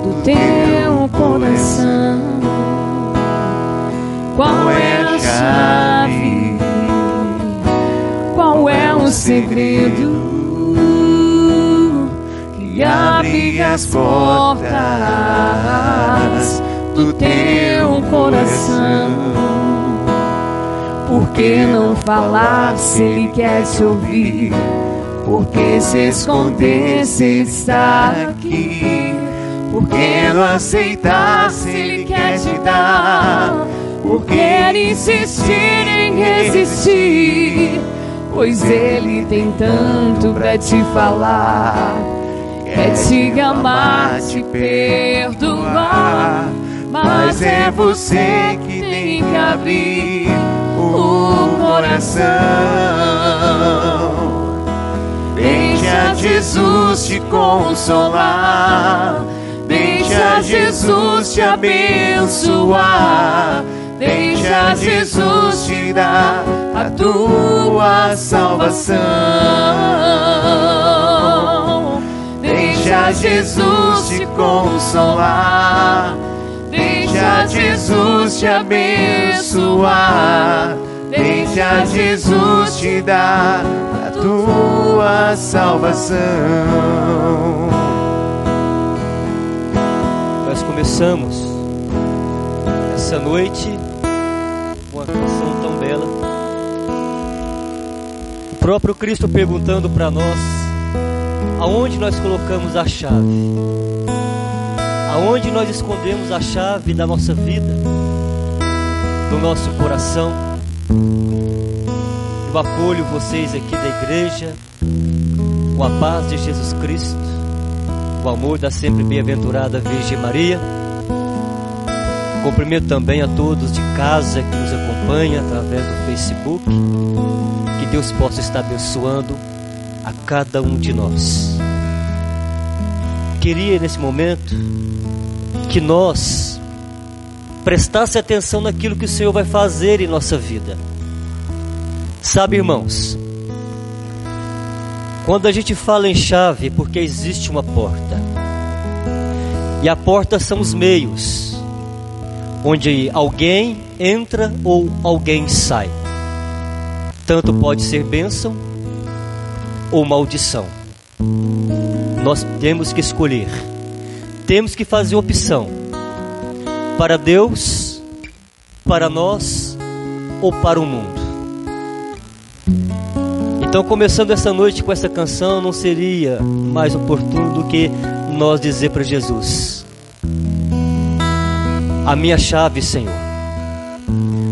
do teu coração? Qual é a chave? Qual é o segredo que abre as portas do teu coração? Por que não falar se ele quer te ouvir? Por que se esconder se está aqui? Por que não aceitar se ele quer te dar? Por que insistir em resistir? Pois ele tem tanto pra te falar. Quer te amar, te perdoar. Mas é você que tem que abrir o coração. Deixa Jesus te consolar. Deixa Jesus te abençoar. Deixa Jesus te dar a tua salvação. Deixa Jesus te consolar. Deixa Jesus te abençoar. Deixa Jesus te dar tua salvação. Nós começamos essa noite com uma canção tão bela. O próprio Cristo perguntando para nós aonde nós colocamos a chave. Aonde nós escondemos a chave da nossa vida, do nosso coração. Eu acolho vocês aqui da igreja com a paz de Jesus Cristo, o amor da sempre bem-aventurada Virgem Maria. Cumprimento também a todos de casa que nos acompanha através do Facebook. Que Deus possa estar abençoando a cada um de nós. Queria nesse momento que nós prestasse atenção naquilo que o Senhor vai fazer em nossa vida. Sabe, irmãos, quando a gente fala em chave, é porque existe uma porta. E a porta são os meios onde alguém entra ou alguém sai. Tanto pode ser bênção ou maldição. Nós temos que escolher, temos que fazer opção para Deus, para nós ou para o mundo. Então, começando essa noite com essa canção, não seria mais oportuno do que nós dizer para Jesus: A minha chave, Senhor,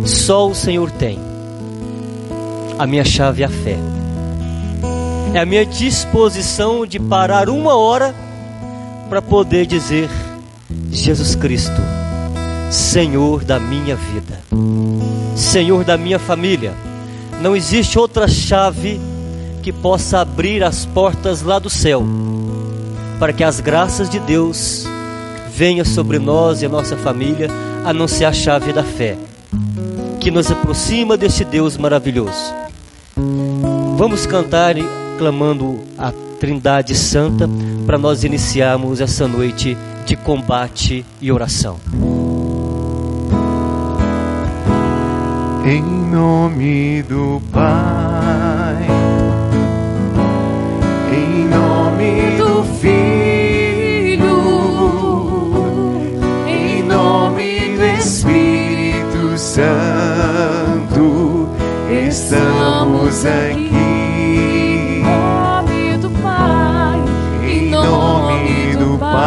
só o Senhor tem. A minha chave é a fé. É a minha disposição de parar uma hora para poder dizer: Jesus Cristo, Senhor da minha vida, Senhor da minha família. Não existe outra chave que possa abrir as portas lá do céu, para que as graças de Deus venham sobre nós e a nossa família, a não ser a chave da fé, que nos aproxima desse Deus maravilhoso. Vamos cantar clamando a Trindade Santa para nós iniciarmos essa noite de combate e oração. Em nome do Pai, Espírito Santo, estamos aqui. Em nome do Pai, Em nome do Pai,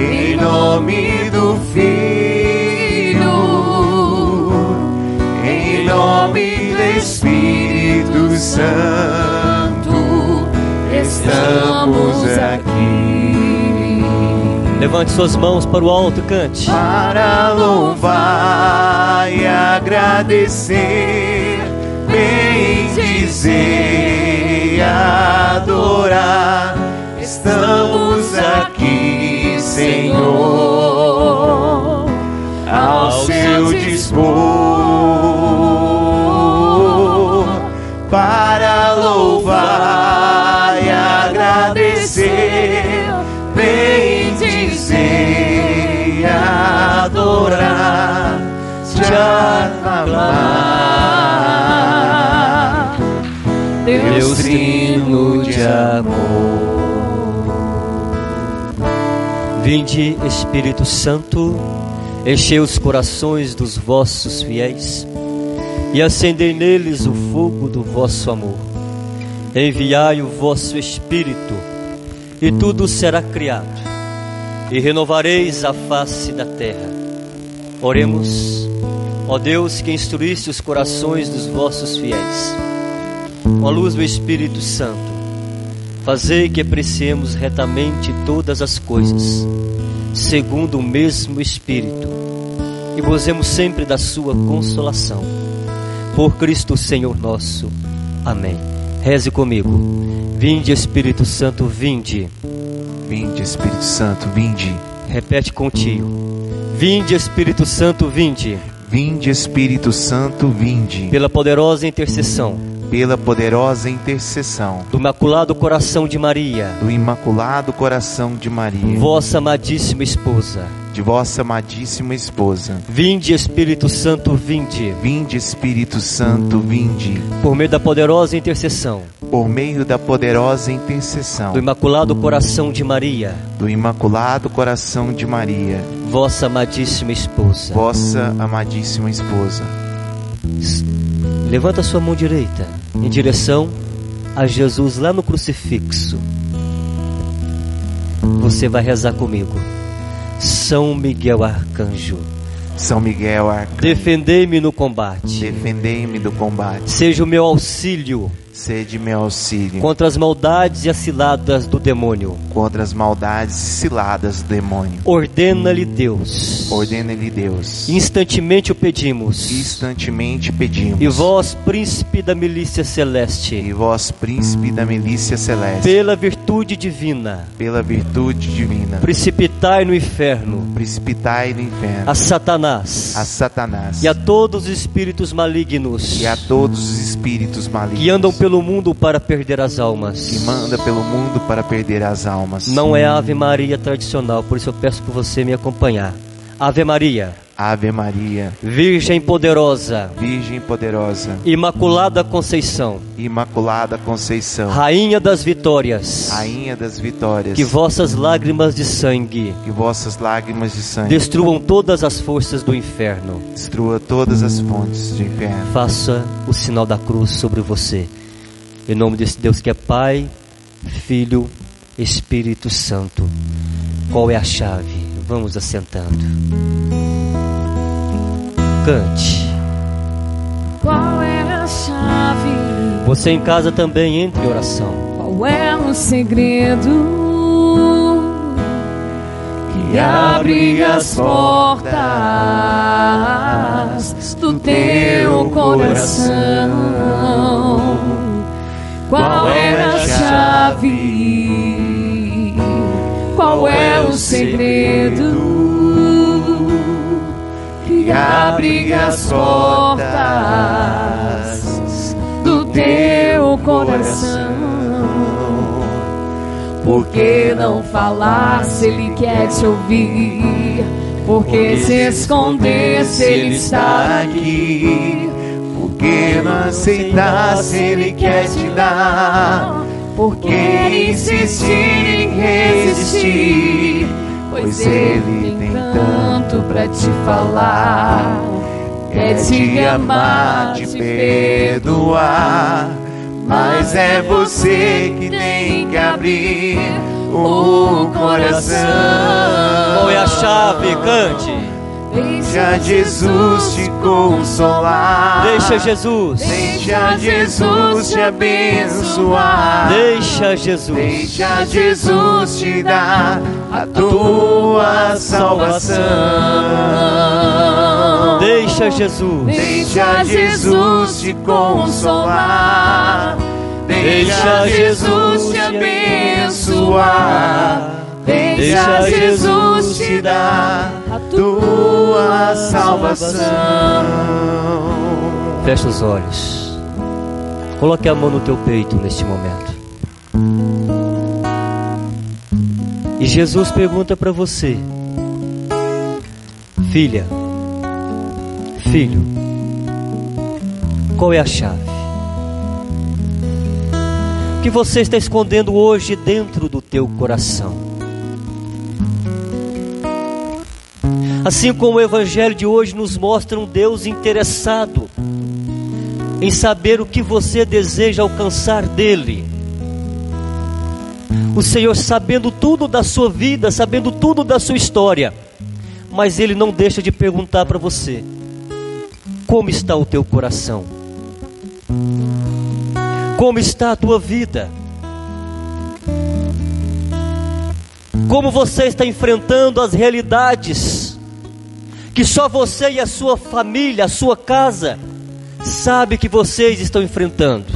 em nome do Filho, em nome do Espírito Santo, estamos aqui Levante suas mãos para o alto e cante. para louvar e agradecer, bendizer e adorar. Estamos aqui, Senhor, ao seu dispor, para louvar te aclamar, Deus trino de amor. Vinde, Espírito Santo, enchei os corações dos vossos fiéis e acendei neles o fogo do vosso amor. Enviai o vosso Espírito, e tudo será criado, e renovareis a face da terra. Oremos, ó Deus que instruísse os corações dos vossos fiéis, com a luz do Espírito Santo, Fazei que apreciemos retamente todas as coisas, segundo o mesmo Espírito, e gozemos sempre da Sua consolação. Por Cristo Senhor nosso. Amém. Reze comigo. Vinde, Espírito Santo, vinde. Vinde, Espírito Santo, vinde. Repete contigo. Vinde, Espírito Santo, vinde. Vinde, Espírito Santo, vinde. Pela poderosa intercessão Pela poderosa intercessão do Imaculado Coração de Maria, do Imaculado Coração de Maria, vossa amadíssima esposa. De vossa amadíssima esposa. Vinde, Espírito Santo, vinde. Vinde, Espírito Santo, vinde. Por meio da poderosa intercessão Por meio da poderosa intercessão do Imaculado Coração de Maria, do Imaculado Coração de Maria, vossa amadíssima esposa. vossa amadíssima esposa. Levanta sua mão direita em direção a Jesus lá no crucifixo. Você vai rezar comigo. São Miguel Arcanjo, São Miguel Arcanjo, defendei-me no combate. defendei-me do combate. Seja o meu auxílio Sede meu auxílio contra as maldades e as ciladas do demônio. contra as maldades e ciladas do demônio. Ordena-lhe Deus. Ordena-lhe Deus. Instantemente o pedimos. Instantemente pedimos. E vós, príncipe da milícia celeste, E vós, príncipe da milícia celeste, pela virtude divina, pela virtude divina, precipitai no inferno precipitai no inferno a Satanás a Satanás e a todos os espíritos malignos e a todos os espíritos malignos que andam pelo mundo para perder as almas. que manda pelo mundo para perder as almas. Não é a Ave Maria tradicional, por isso eu peço para você me acompanhar. Ave Maria, Ave Maria, Virgem poderosa, Virgem poderosa, Imaculada Conceição, Imaculada Conceição, Rainha das vitórias, Rainha das vitórias, que vossas lágrimas de sangue que vossas lágrimas de sangue destruam todas as forças do inferno. destrua todas as fontes do inferno. Faça o sinal da cruz sobre você. Em nome desse Deus que é Pai, Filho, Espírito Santo. Qual é a chave? Vamos assentando. Cante. Qual é a chave? Você em casa também entre em oração. Qual é o segredo que abre as portas do teu coração? Qual é a chave? Qual é o segredo que abre as portas do teu coração? Por que não falar se ele quer te ouvir? Por que se esconder se ele está aqui? Por que não aceitar se Ele quer te dar? Por que insistir em resistir? Pois ele tem tanto pra te falar. Quer te amar, te perdoar. Mas é você que tem que abrir o coração. É a chave? Cante. Deixa Jesus te consolar. Deixa Jesus. Deixa Jesus te abençoar. Deixa Jesus. Deixa Jesus te dar a tua salvação. Deixa Jesus. Deixa Jesus te consolar. Deixa Jesus te abençoar. Deixa Jesus te dar a tua salvação. Fecha os olhos. Coloque a mão no teu peito neste momento. E Jesus pergunta para você: Filha, filho, qual é a chave? Que você está escondendo hoje dentro do teu coração? Assim como o Evangelho de hoje nos mostra um Deus interessado em saber o que você deseja alcançar dele. O Senhor sabendo tudo da sua vida, sabendo tudo da sua história, mas Ele não deixa de perguntar para você: como está o teu coração? Como está a tua vida? Como você está enfrentando as realidades que só você e a sua família, a sua casa, sabe que vocês estão enfrentando?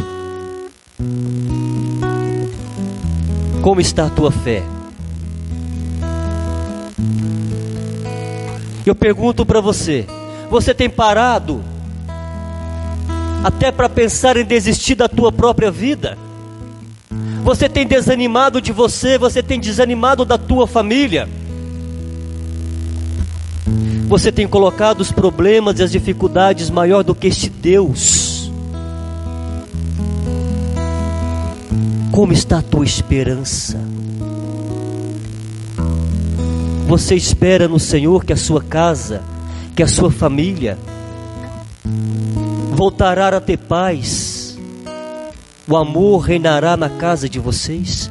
Como está a tua fé? Eu pergunto para você: você tem parado até para pensar em desistir da tua própria vida? Você tem desanimado de você, você tem desanimado da tua família? Você tem colocado os problemas e as dificuldades maior do que este Deus? Como está a tua esperança? Você espera no Senhor que a sua casa, que a sua família voltará a ter paz, o amor reinará na casa de vocês?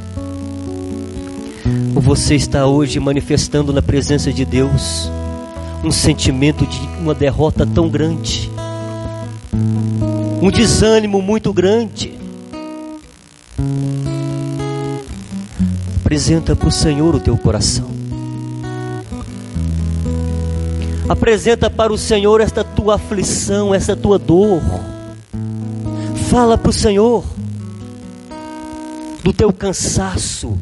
Ou você está hoje manifestando na presença de Deus um sentimento de uma derrota tão grande, um desânimo muito grande? Apresenta para o Senhor o teu coração. Apresenta para o Senhor esta tua aflição, esta tua dor. Fala para o Senhor do teu cansaço.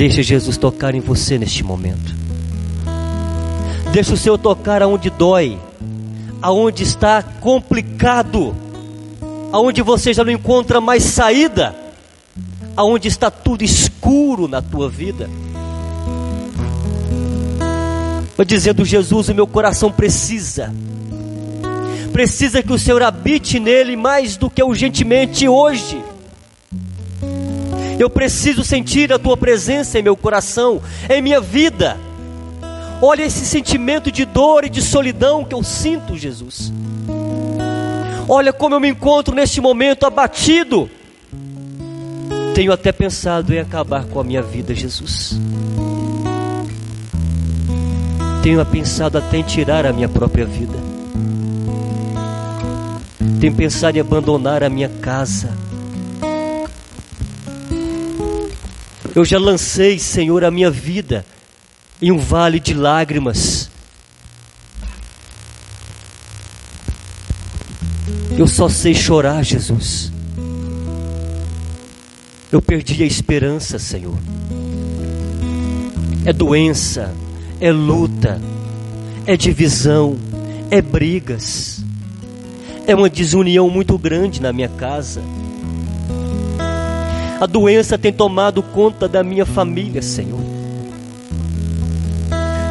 Deixa Jesus tocar em você neste momento. Deixa o Senhor tocar aonde dói, aonde está complicado, aonde você já não encontra mais saída, aonde está tudo escuro na tua vida. Vou dizendo, Jesus, o meu coração precisa. Precisa que o Senhor habite nele mais do que urgentemente hoje. Eu preciso sentir a tua presença em meu coração, em minha vida. Olha esse sentimento de dor e de solidão que eu sinto, Jesus. Olha como eu me encontro neste momento abatido. Tenho até pensado em acabar com a minha vida, Jesus. Tenho pensado até em tirar a minha própria vida. Tenho pensado em abandonar a minha casa. Eu já lancei, Senhor, a minha vida em um vale de lágrimas. Eu só sei chorar, Jesus. Eu perdi a esperança, Senhor. É doença, é luta, é divisão, é brigas, é uma desunião muito grande na minha casa. A doença tem tomado conta da minha família, Senhor.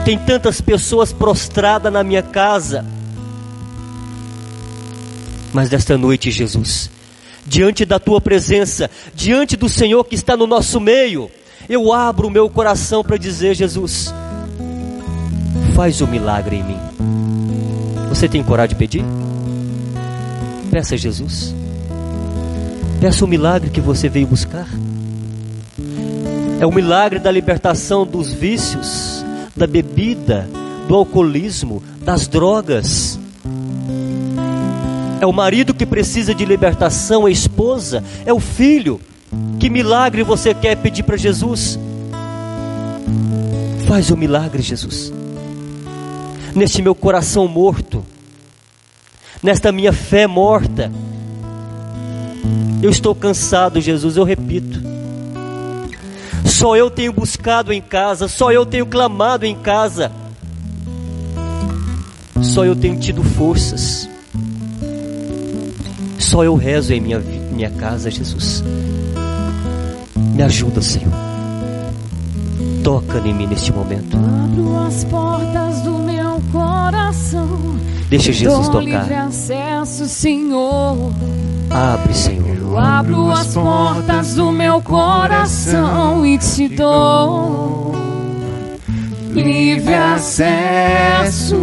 Tem tantas pessoas prostradas na minha casa. Mas nesta noite, Jesus, diante da tua presença, diante do Senhor que está no nosso meio, eu abro o meu coração para dizer: Jesus, faz o um milagre em mim. Você tem coragem de pedir? Peça a Jesus. Peça o milagre que você veio buscar. É o milagre da libertação dos vícios, da bebida, do alcoolismo, das drogas. É o marido que precisa de libertação, a esposa, é o filho. Que milagre você quer pedir para Jesus? Faz o milagre, Jesus. Neste meu coração morto, nesta minha fé morta, eu estou cansado, Jesus, eu repito. Só eu tenho buscado em casa, só eu tenho clamado em casa, só eu tenho tido forças, só eu rezo em minha, minha casa, Jesus. Me ajuda, Senhor. Toca em mim neste momento. Abro as portas do meu coração. Deixa Jesus tocar. livre acesso, Senhor. Abre, Senhor. Eu abro as portas do meu coração e te dou livre acesso.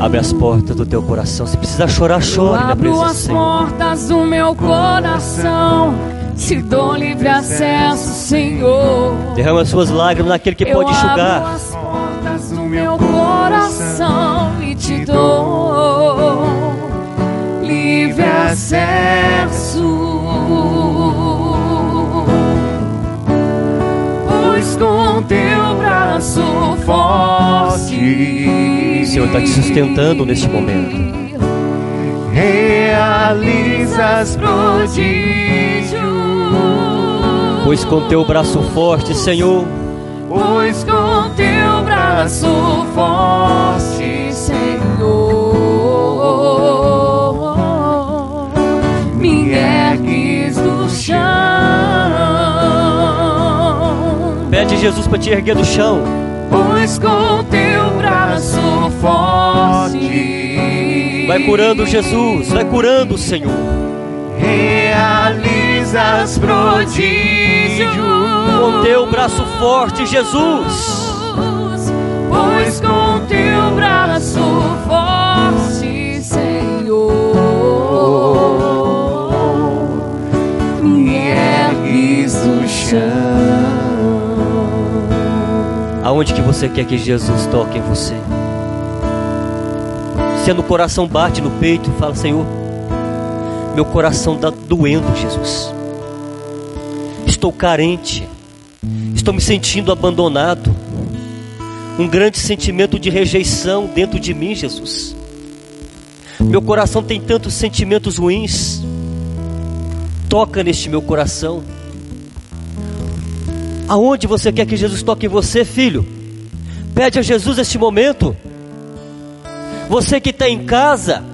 Abre as portas do teu coração. Se precisar chorar, chore na abro presença as Senhor. portas do meu coração, te dou livre acesso, Senhor. Derrama suas lágrimas naquele que Eu pode enxugar. abro as portas do meu coração e te dou livre acesso. Pois com teu braço forte Senhor está te sustentando neste momento. realizas prodígios. Pois com teu braço forte, Senhor, Pois com teu braço forte, Senhor, chão. pede Jesus para te erguer do chão. Pois com teu braço forte, Vai curando, Jesus. Vai curando, Senhor. realizas prodígios. Com teu braço forte, Jesus. Pois com teu braço forte, chão. Aonde que você quer que Jesus toque em você? Se é no coração bate no peito, fala, Senhor, meu coração está doendo, Jesus. Estou carente. Estou me sentindo abandonado. Um grande sentimento de rejeição dentro de mim, Jesus. Meu coração tem tantos sentimentos ruins. Toca neste meu coração. Aonde você quer que Jesus toque em você, filho? Pede a Jesus este momento. Você que está em casa,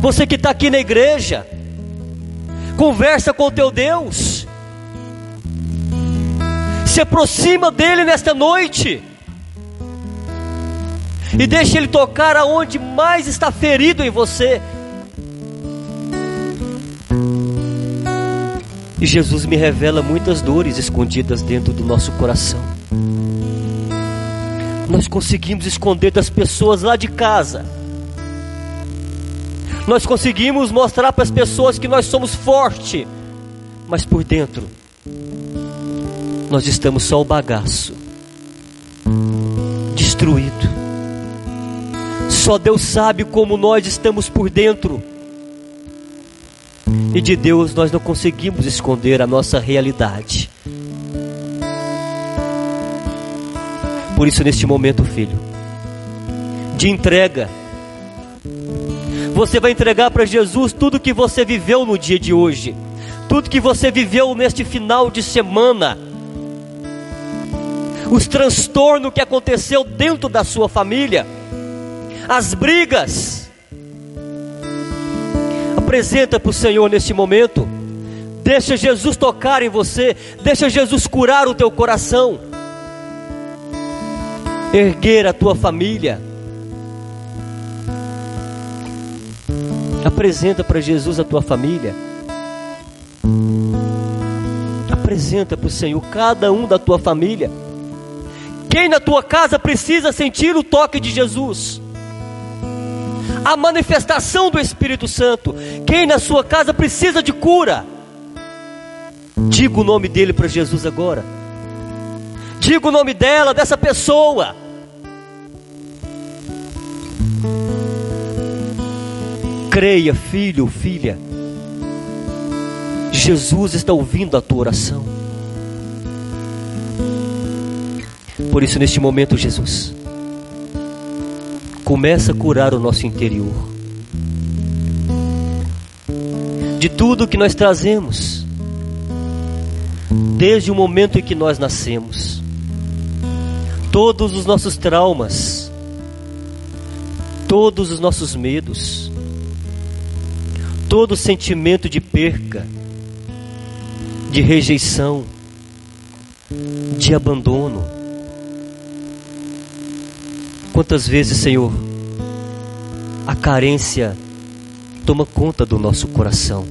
você que está aqui na igreja, conversa com o teu Deus, se aproxima dele nesta noite, E deixe Ele tocar aonde mais está ferido em você. E Jesus me revela muitas dores escondidas dentro do nosso coração. Nós conseguimos esconder das pessoas lá de casa. Nós conseguimos mostrar para as pessoas que nós somos fortes, mas por dentro nós estamos só o bagaço, destruído. Só Deus sabe como nós estamos por dentro. E de Deus nós não conseguimos esconder a nossa realidade. Por isso, neste momento, filho, de entrega, você vai entregar para Jesus tudo que você viveu no dia de hoje, tudo que você viveu neste final de semana, os transtornos que aconteceu dentro da sua família, as brigas. Apresenta para o Senhor neste momento. Deixa Jesus tocar em você, deixa Jesus curar o teu coração, erguer a tua família. Apresenta para Jesus a tua família. Apresenta para o Senhor cada um da tua família. Quem na tua casa precisa sentir o toque de Jesus? A manifestação do Espírito Santo. Quem na sua casa precisa de cura? Diga o nome dele para Jesus agora. Diga o nome dela, dessa pessoa. Creia, filho, filha. Jesus está ouvindo a tua oração. Por isso, neste momento, Jesus, começa a curar o nosso interior. De tudo que nós trazemos, desde o momento em que nós nascemos, todos os nossos traumas, todos os nossos medos, todo sentimento de perca, de rejeição, de abandono. Quantas vezes, Senhor, a carência toma conta do nosso coração?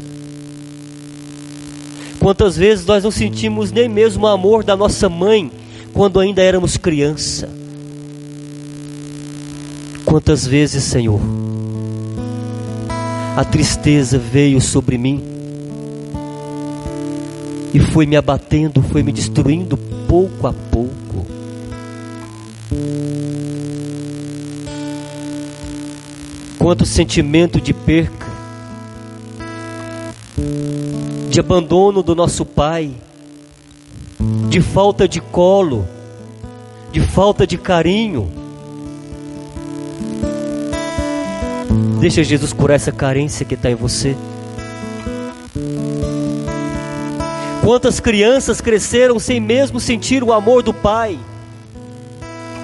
Quantas vezes nós não sentimos nem mesmo o amor da nossa mãe quando ainda éramos criança? Quantas vezes, Senhor, a tristeza veio sobre mim e foi me abatendo, foi me destruindo pouco a pouco. Quanto sentimento de perca, de abandono do nosso pai, de falta de colo, de falta de carinho. Deixa Jesus curar essa carência que está em você. Quantas crianças cresceram sem mesmo sentir o amor do pai?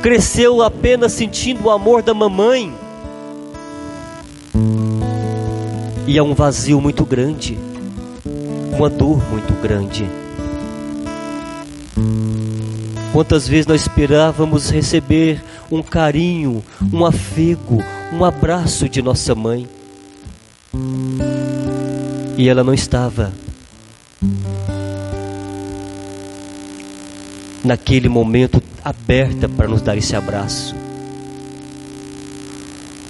Cresceu apenas sentindo o amor da mamãe. E é um vazio muito grande, uma dor muito grande. Quantas vezes nós esperávamos receber um carinho, um afego, um abraço de nossa mãe. E ela não estava naquele momento aberta para nos dar esse abraço.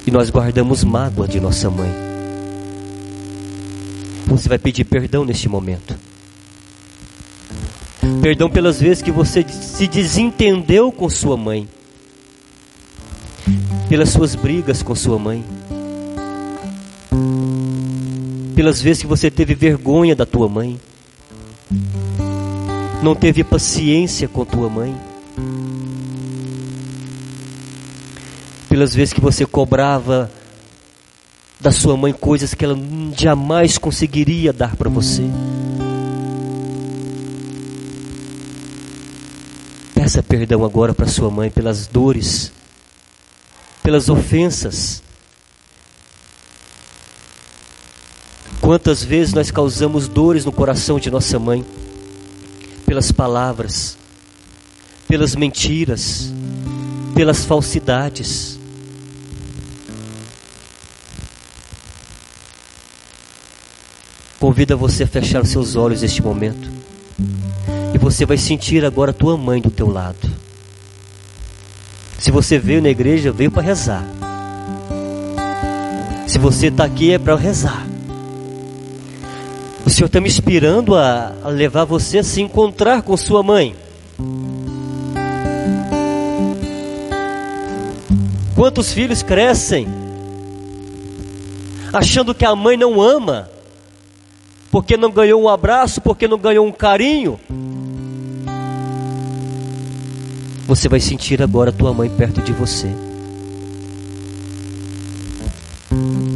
E nós guardamos mágoa de nossa mãe. Você vai pedir perdão neste momento. Perdão pelas vezes que você se desentendeu com sua mãe. Pelas suas brigas com sua mãe. Pelas vezes que você teve vergonha da tua mãe. Não teve paciência com tua mãe. Pelas vezes que você cobrava da sua mãe coisas que ela jamais conseguiria dar para você. Peça perdão agora para sua mãe pelas dores, pelas ofensas. Quantas vezes nós causamos dores no coração de nossa mãe, pelas palavras, pelas mentiras, pelas falsidades convida você a fechar os seus olhos neste momento. E você vai sentir agora a tua mãe do teu lado. Se você veio na igreja, veio para rezar. Se você está aqui é para rezar. O Senhor está me inspirando a, a levar você a se encontrar com sua mãe. Quantos filhos crescem achando que a mãe não ama, porque não ganhou um abraço, porque não ganhou um carinho? Você vai sentir agora tua mãe perto de você.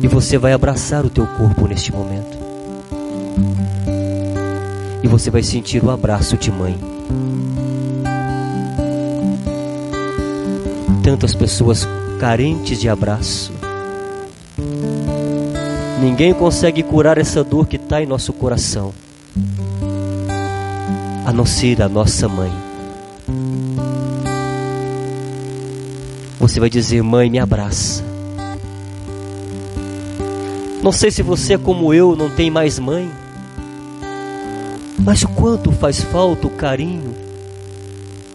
E você vai abraçar o teu corpo neste momento. E você vai sentir o abraço de mãe. Tantas pessoas carentes de abraço. Ninguém consegue curar essa dor que está em nosso coração, a não ser a nossa mãe. Você vai dizer, mãe, me abraça. Não sei se você como eu, não tem mais mãe. Mas o quanto faz falta o carinho,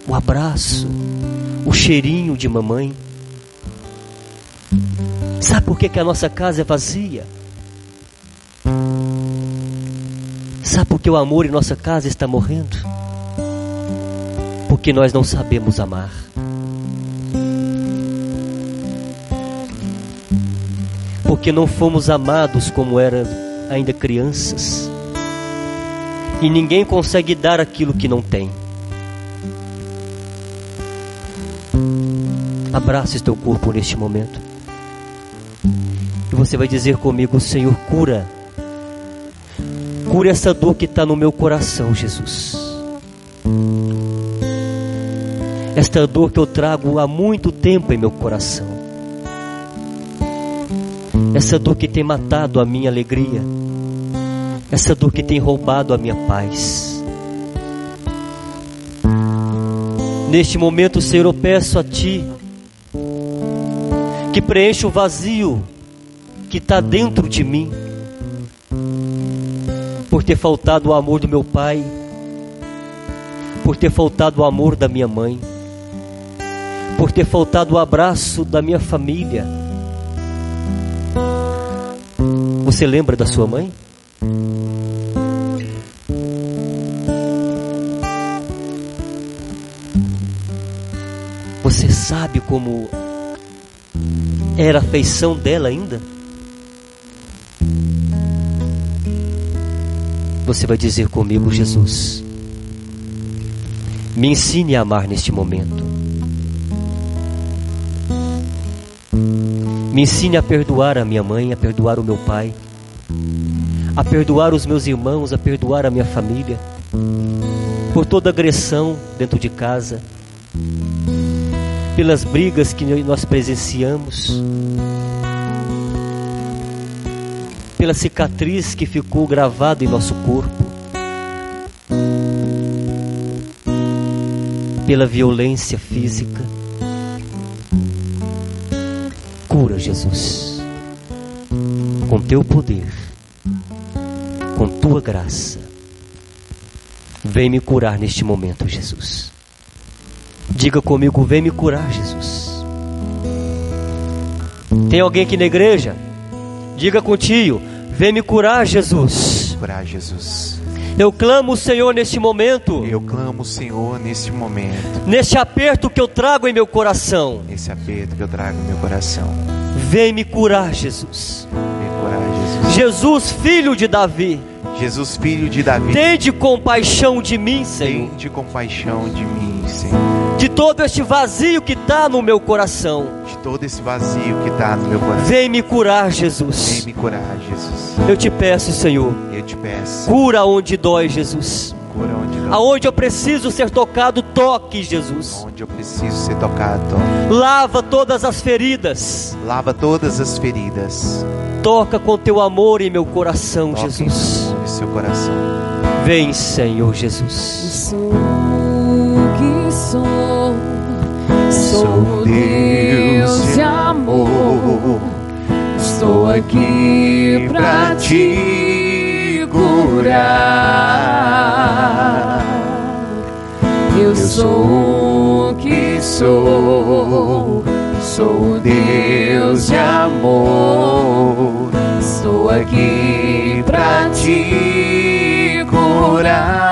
o abraço, o cheirinho de mamãe. Sabe por que, que a nossa casa é vazia? Sabe por que o amor em nossa casa está morrendo? Porque nós não sabemos amar. Porque não fomos amados como eram ainda crianças. E ninguém consegue dar aquilo que não tem. Abrace teu corpo neste momento. E você vai dizer comigo: Senhor, cura. Cura essa dor que está no meu coração, Jesus. Esta dor que eu trago há muito tempo em meu coração. Essa dor que tem matado a minha alegria. Essa dor que tem roubado a minha paz. Neste momento, Senhor, eu peço a Ti que preencha o vazio que está dentro de mim, por ter faltado o amor do meu pai, por ter faltado o amor da minha mãe, por ter faltado o abraço da minha família. Você lembra da sua mãe? Você sabe como era a feição dela ainda? Você vai dizer comigo, Jesus, me ensine a amar neste momento. Me ensine a perdoar a minha mãe, a perdoar o meu pai, a perdoar os meus irmãos, a perdoar a minha família, por toda agressão dentro de casa, pelas brigas que nós presenciamos, pela cicatriz que ficou gravada em nosso corpo, pela violência física. Cura, Jesus, com teu poder, com tua graça. Vem me curar neste momento, Jesus. Diga comigo, vem me curar, Jesus. Tem alguém aqui na igreja? Diga contigo, vem me curar, Jesus. Curar Jesus. Eu clamo o Senhor neste momento. Eu clamo Senhor neste momento. Neste aperto que eu trago em meu coração. Esse aperto que eu trago no meu coração. Vem me curar, Jesus. Vem curar Jesus. Jesus, filho de Davi. Jesus, filho de Davi. Tende compaixão de mim, Senhor. Tende compaixão de mim, Senhor. De todo este vazio que está no meu coração. Todo esse vazio que está no meu coração. Vem me curar, Jesus. Vem me curar, Jesus. Eu te peço, Senhor. Eu te peço. Cura onde dói, Jesus. Cura onde dói. Aonde eu preciso ser tocado, toque, Jesus. Onde eu preciso ser tocado, toque. Lava todas as feridas. Lava todas as feridas. Toca com teu amor em meu coração, Toque Jesus. em seu coração. Vem, Senhor Jesus. Sou o que sou, sou Deus de amor. Estou aqui pra te curar. Eu sou o que sou, sou Deus de amor. Estou aqui pra te curar.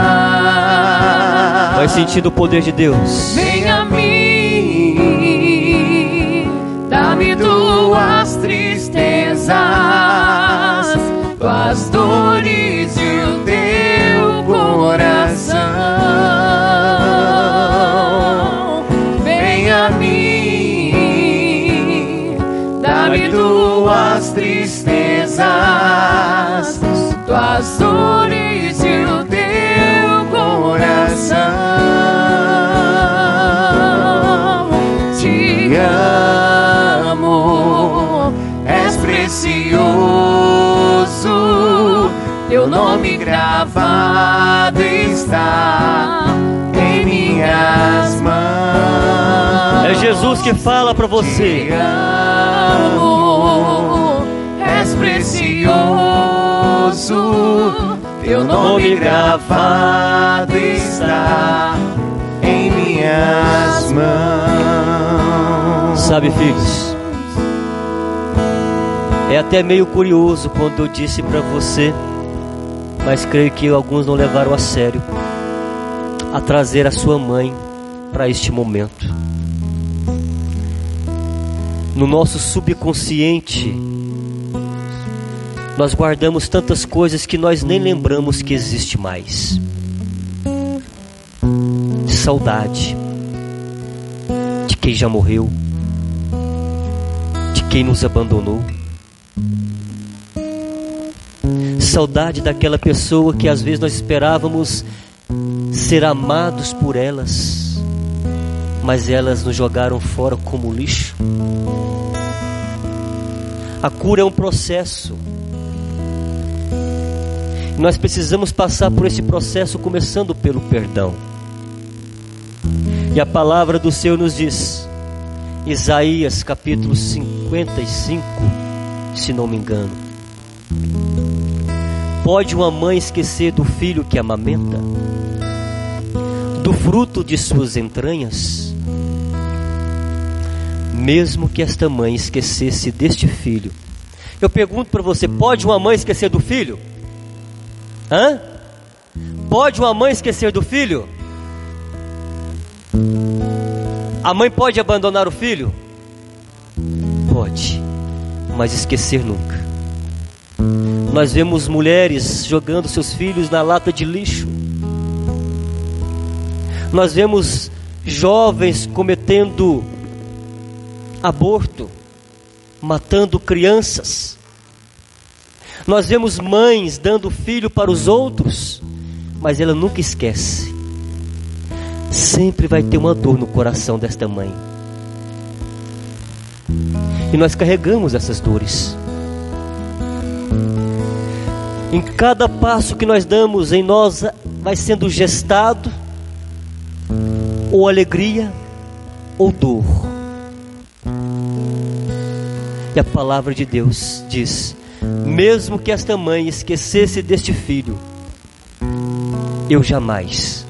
Vai sentindo o poder de Deus. Vem a tristezas, tuas dores e o teu coração. Vem a mim, dá-me tuas tristezas, tuas dores teu nome gravado está em minhas mãos. É Jesus que fala para você. Te amo, és precioso, teu nome gravado está em minhas mãos. Sabe, filhos, é até meio curioso quando eu disse para você, mas creio que alguns não levaram a sério, a trazer a sua mãe para este momento. No nosso subconsciente, nós guardamos tantas coisas que nós nem lembramos que existe mais. Saudade de quem já morreu, de quem nos abandonou. Saudade daquela pessoa que às vezes nós esperávamos ser amados por elas, mas elas nos jogaram fora como lixo. A cura é um processo. Nós precisamos passar por esse processo começando pelo perdão. E a palavra do Senhor nos diz, Isaías capítulo 55, se não me engano. Pode uma mãe esquecer do filho que amamenta? Do fruto de suas entranhas? Mesmo que esta mãe esquecesse deste filho. Eu pergunto para você, pode uma mãe esquecer do filho? Hã? Pode uma mãe esquecer do filho? A mãe pode abandonar o filho? Pode, mas esquecer nunca. Nós vemos mulheres jogando seus filhos na lata de lixo. Nós vemos jovens cometendo aborto, matando crianças. Nós vemos mães dando filho para os outros, mas ela nunca esquece. Sempre vai ter uma dor no coração desta mãe. E nós carregamos essas dores. Em cada passo que nós damos em nós vai sendo gestado ou alegria ou dor. E a palavra de Deus diz: mesmo que esta mãe esquecesse deste filho, eu jamais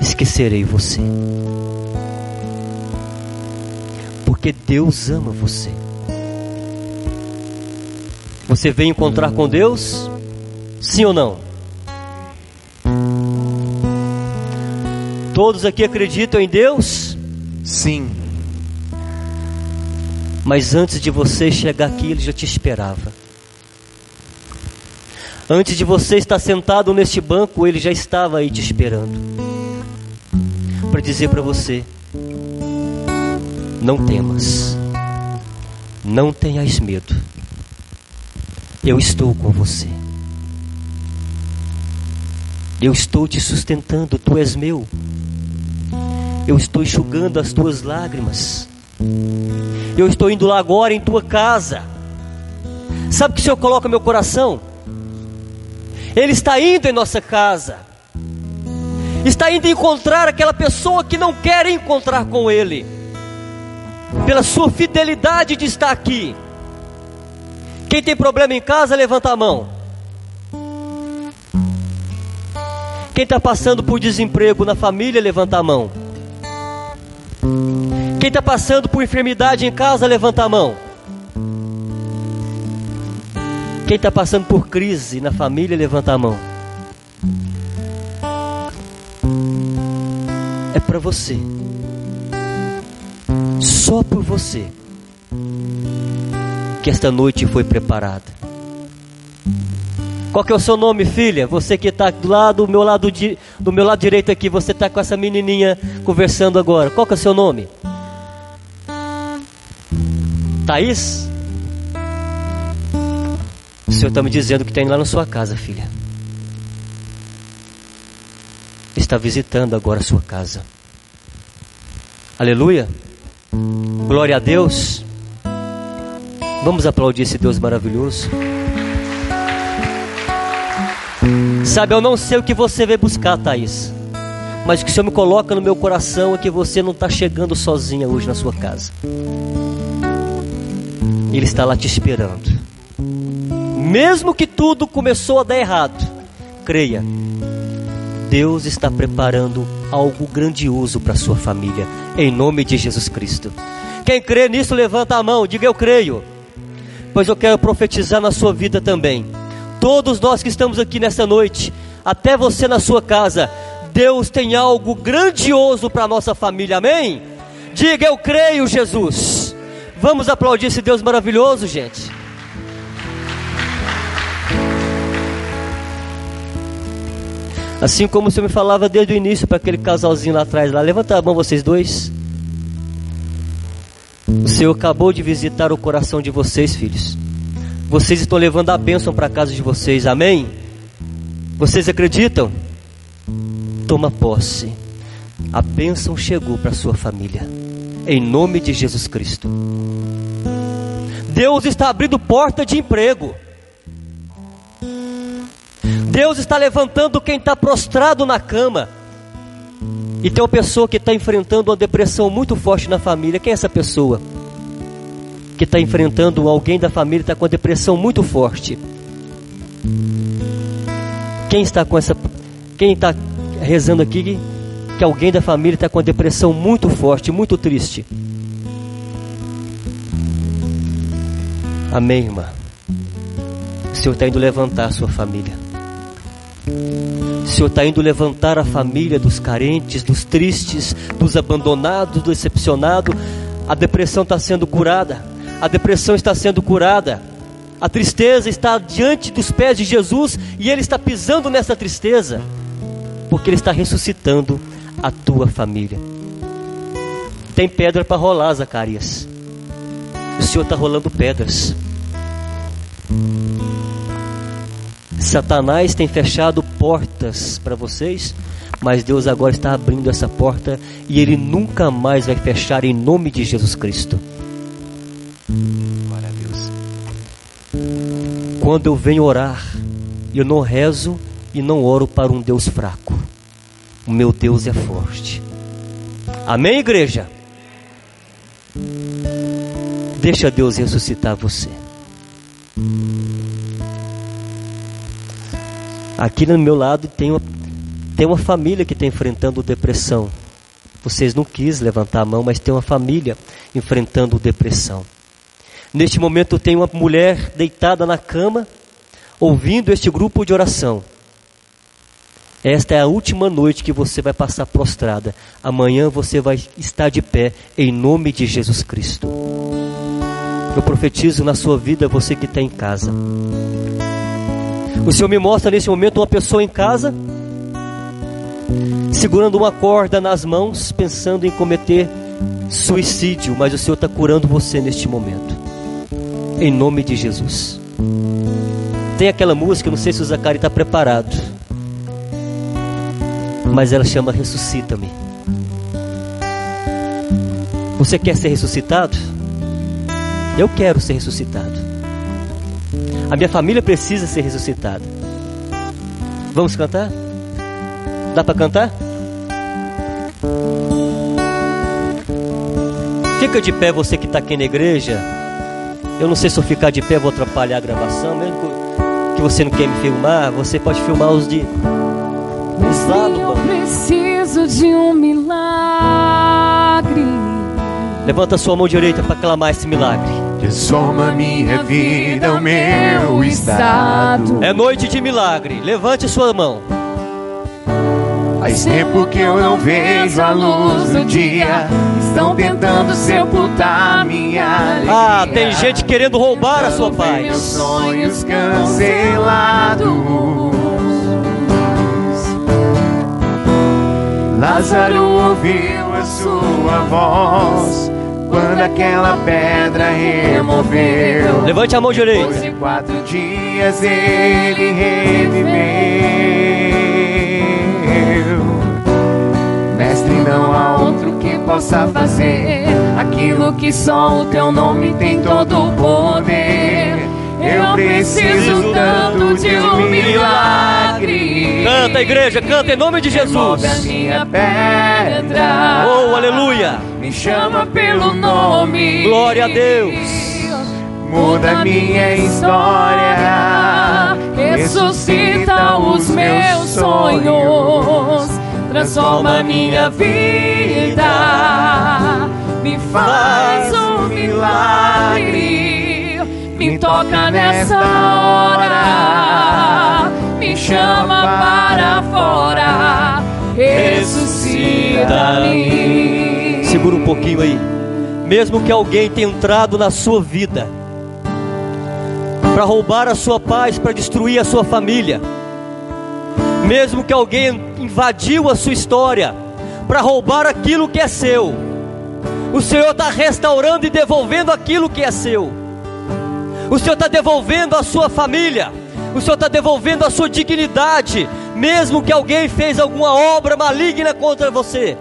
esquecerei você. Porque Deus ama você. Você veio encontrar com Deus? Sim ou não? Todos aqui acreditam em Deus? Sim. Mas antes de você chegar aqui, Ele já te esperava. Antes de você estar sentado neste banco, Ele já estava aí te esperando. Para dizer para você: não temas, não tenhas medo, eu estou com você. Eu estou te sustentando, tu és meu. Eu estou enxugando as tuas lágrimas. Eu estou indo lá agora em tua casa. Sabe o que o Senhor coloca no meu coração? Ele está indo em nossa casa. Está indo encontrar aquela pessoa que não quer encontrar com Ele. Pela sua fidelidade de estar aqui. Quem tem problema em casa, levanta a mão. Quem está passando por desemprego na família, levanta a mão. Quem está passando por enfermidade em casa, levanta a mão. Quem está passando por crise na família, levanta a mão. É para você. Só por você. Que esta noite foi preparada. Qual que é o seu nome, filha? Você que está do lado, do meu lado, do meu lado direito aqui, você está com essa menininha conversando agora. Qual que é o seu nome? Thaís? O Senhor está me dizendo que tem lá na sua casa, filha. Está visitando agora a sua casa. Aleluia. Glória a Deus. Vamos aplaudir esse Deus maravilhoso. Sabe, eu não sei o que você veio buscar, Thaís. Mas o que o Senhor me coloca no meu coração é que você não está chegando sozinha hoje na sua casa. Ele está lá te esperando. Mesmo que tudo começou a dar errado, creia. Deus está preparando algo grandioso para sua família, em nome de Jesus Cristo. Quem crê nisso, levanta a mão, diga eu creio. Pois eu quero profetizar na sua vida também. Todos nós que estamos aqui nessa noite, até você na sua casa, Deus tem algo grandioso para a nossa família, amém? Diga eu creio, Jesus. Vamos aplaudir esse Deus maravilhoso, gente. Assim como o Senhor me falava desde o início para aquele casalzinho lá atrás, lá, levanta a mão vocês dois. O Senhor acabou de visitar o coração de vocês, filhos. Vocês estão levando a bênção para casa de vocês, amém? Vocês acreditam? Toma posse. A bênção chegou para sua família. Em nome de Jesus Cristo. Deus está abrindo porta de emprego. Deus está levantando quem está prostrado na cama. E tem uma pessoa que está enfrentando uma depressão muito forte na família. Quem é essa pessoa? Que está enfrentando alguém da família está com uma depressão muito forte. Quem está com essa. Quem está rezando aqui que, alguém da família está com uma depressão muito forte, muito triste? Amém, irmã. O Senhor está indo levantar a sua família. O Senhor está indo levantar a família dos carentes, dos tristes, dos abandonados, dos decepcionados. A depressão está sendo curada. A depressão está sendo curada. A tristeza está diante dos pés de Jesus e Ele está pisando nessa tristeza, porque Ele está ressuscitando a tua família. Tem pedra para rolar, Zacarias. O Senhor está rolando pedras. Satanás tem fechado portas para vocês, mas Deus agora está abrindo essa porta e Ele nunca mais vai fechar em nome de Jesus Cristo. Glória a Deus. Quando eu venho orar, eu não rezo e não oro para um Deus fraco. O meu Deus é forte. Amém, igreja? Deixa Deus ressuscitar você. Aqui no meu lado tem uma, tem uma família que está enfrentando depressão. Vocês não quis levantar a mão, mas tem uma família enfrentando depressão. Neste momento tem uma mulher deitada na cama, ouvindo este grupo de oração. Esta é a última noite que você vai passar prostrada. Amanhã você vai estar de pé em nome de Jesus Cristo. Eu profetizo na sua vida, você que está em casa. O Senhor me mostra nesse momento uma pessoa em casa, segurando uma corda nas mãos, pensando em cometer suicídio, mas o Senhor está curando você neste momento, em nome de Jesus. Tem aquela música, não sei se o Zacari está preparado, mas ela chama Ressuscita-me. Você quer ser ressuscitado? Eu quero ser ressuscitado. A minha família precisa ser ressuscitada. Vamos cantar? Dá para cantar? Fica de pé você que está aqui na igreja. Eu não sei se eu ficar de pé vou atrapalhar a gravação, mesmo que você não quer me filmar, você pode filmar os de. casado, eu preciso de um milagre. Levanta sua mão direita para clamar esse milagre. Transforma minha vida, o meu estado. É noite de milagre. Levante sua mão. Faz tempo que eu não vejo a luz do dia. Estão tentando sepultar minha alegria. Ah, tem gente querendo roubar a sua Meus paz. sonhos cancelados. Lázaro ouviu a sua voz quando aquela pedra removeu. Levante a mão Depois direita. de quatro dias ele reviveu. Mestre, não há outro que possa fazer aquilo que só o teu nome tem todo o poder. Eu preciso tanto de um milagre. Canta, igreja, canta em nome de Remove a Jesus. minha pedra. Oh, aleluia. Me chama pelo nome. Glória a Deus. Muda minha história. Ressuscita os meus sonhos, transforma minha vida, me faz um milagre, me toca nessa hora, chama para fora, ressuscita-me. Segura um pouquinho aí. Mesmo que alguém tenha entrado na sua vida para roubar a sua paz, para destruir a sua família. Mesmo que alguém invadiu a sua história para roubar aquilo que é seu. O Senhor está restaurando e devolvendo aquilo que é seu. O Senhor está devolvendo a sua família. O Senhor está devolvendo a sua dignidade. Mesmo que alguém fez alguma obra maligna contra você.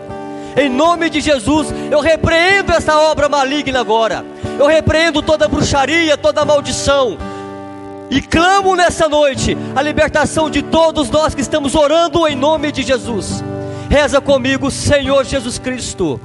Em nome de Jesus, eu repreendo essa obra maligna agora. Eu repreendo toda bruxaria, toda maldição. E clamo nessa noite a libertação de todos nós que estamos orando em nome de Jesus. Reza comigo, Senhor Jesus Cristo.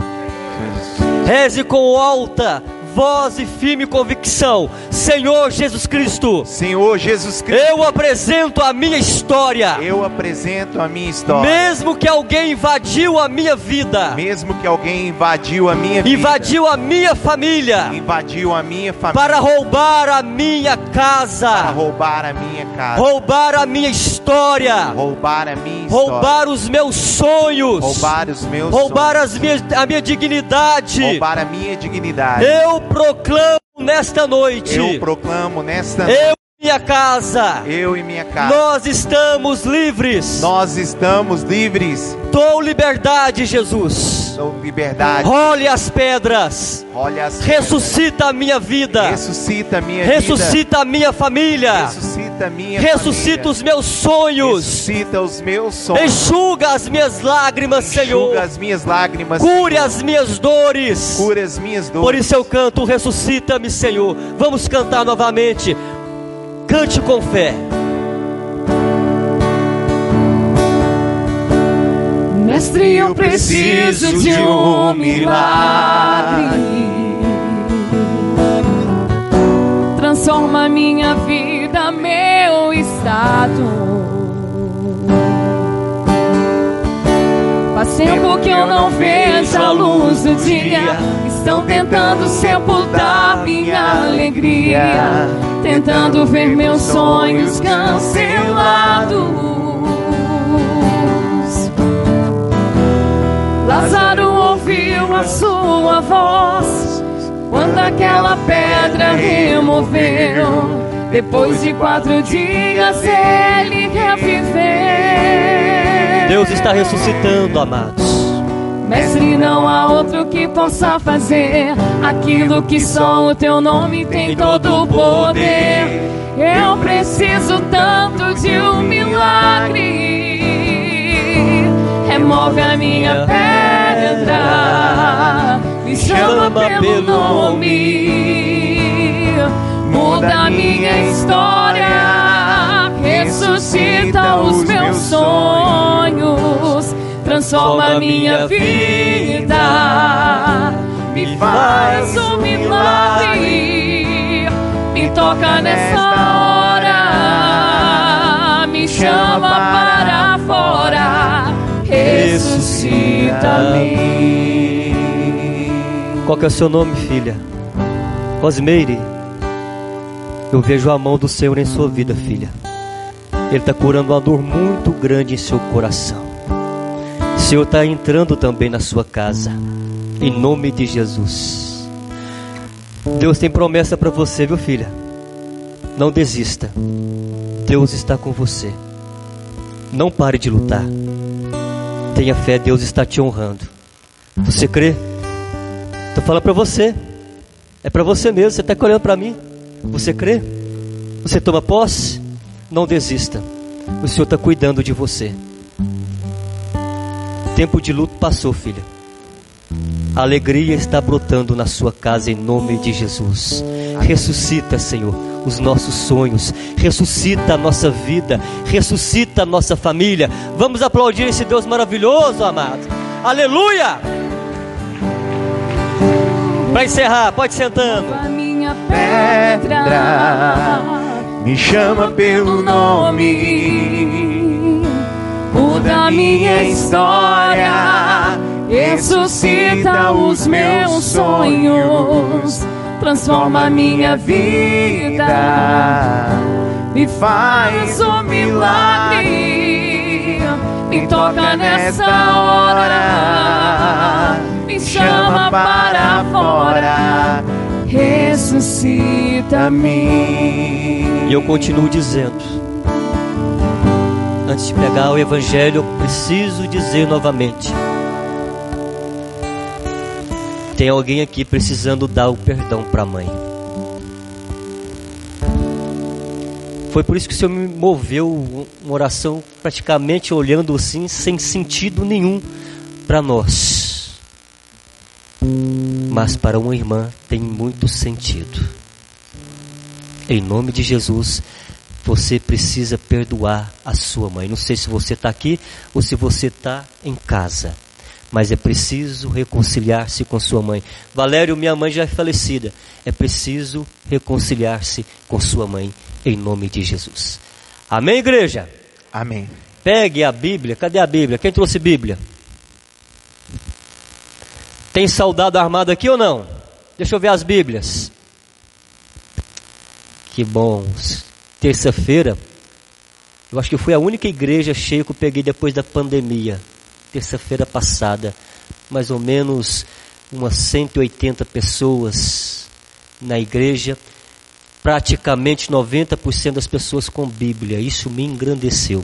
Reze com alta voz e firme convicção. Senhor Jesus Cristo. Senhor Jesus Cristo. Eu apresento a minha história. Eu apresento a minha história. Mesmo que alguém invadiu a minha vida. Mesmo que alguém invadiu a minha vida. Invadiu a minha família. Invadiu a minha família. Para roubar a minha casa. Para roubar a minha casa. Roubar a minha história. Roubar a minha história. Roubar os meus sonhos. Roubar os meus Roubar sonhos. as minhas, a minha dignidade. Roubar a minha dignidade. Eu proclamo nesta noite. Eu proclamo nesta Eu noite. e minha casa. Eu e minha casa. Nós estamos livres. Nós estamos livres. Dou liberdade, Jesus. Dou liberdade. Role as pedras. Role as Ressuscita a minha vida. Ressuscita a minha Ressuscita a minha família. Ressuscita a minha Ressuscita família. os meus sonhos. Ressuscita os meus sonhos. Enxuga as minhas lágrimas, Senhor. Enxuga as minhas lágrimas. Cure as minhas dores. Cure as minhas dores. Por isso eu canto, ressuscita-me, Senhor. Vamos cantar novamente. Cante com fé. Mestre, eu preciso de um milagre. Transforma minha vida, meu estado. Faz tempo que eu não vejo a luz do dia. Estão tentando sepultar minha alegria. Tentando ver meus sonhos cancelados. Lázaro ouviu a sua voz quando aquela pedra removeu. Depois de quatro dias ele reviveu. Deus está ressuscitando, amados. Mestre, não há outro que possa fazer aquilo que só o teu nome tem todo o poder. Eu preciso tanto de um milagre. Remove a minha pedra, me chama pelo nome, muda a minha história, ressuscita os meus sonhos transforma a minha vida, me faz um milagre, me toca nessa hora, me chama para fora, mim. Qual que é o seu nome, filha? Rosmeire. Eu vejo a mão do Senhor em sua vida, filha. Ele está curando uma dor muito grande em seu coração. Senhor está entrando também na sua casa. Em nome de Jesus. Deus tem promessa para você, viu, filha? Não desista. Deus está com você. Não pare de lutar. Tenha fé, Deus está te honrando. Você crê? Estou falando para você. É para você mesmo. Você está olhando para mim. Você crê? Você toma posse? Não desista. O Senhor está cuidando de você. Tempo de luto passou, filha. A alegria está brotando na sua casa em nome de Jesus. Ressuscita, Senhor, os nossos sonhos. Ressuscita a nossa vida. Ressuscita a nossa família. Vamos aplaudir esse Deus maravilhoso, amado. Aleluia! Para encerrar, pode sentando. A minha pedra Me chama pelo nome, muda minha história, ressuscita os meus sonhos, transforma minha vida, me faz um milagre, me toca nessa hora, me chama para fora, ressuscita-me. E eu continuo dizendo. Antes de pregar o Evangelho, eu preciso dizer novamente. Tem alguém aqui precisando dar o perdão para a mãe. Foi por isso que o Senhor me moveu uma oração praticamente olhando assim, sem sentido nenhum para nós. Mas para uma irmã tem muito sentido. Em nome de Jesus, você precisa perdoar a sua mãe. Não sei se você está aqui ou se você está em casa, mas é preciso reconciliar-se com sua mãe. Valério, minha mãe já é falecida. É preciso reconciliar-se com sua mãe, em nome de Jesus. Amém, igreja? Amém. Pegue a Bíblia. Cadê a Bíblia? Quem trouxe Bíblia? Tem soldado armado aqui ou não? Deixa eu ver as Bíblias. Que bom. Terça-feira, eu acho que foi a única igreja cheia que eu peguei depois da pandemia. Terça-feira passada, mais ou menos umas 180 pessoas na igreja, praticamente 90% das pessoas com Bíblia. Isso me engrandeceu.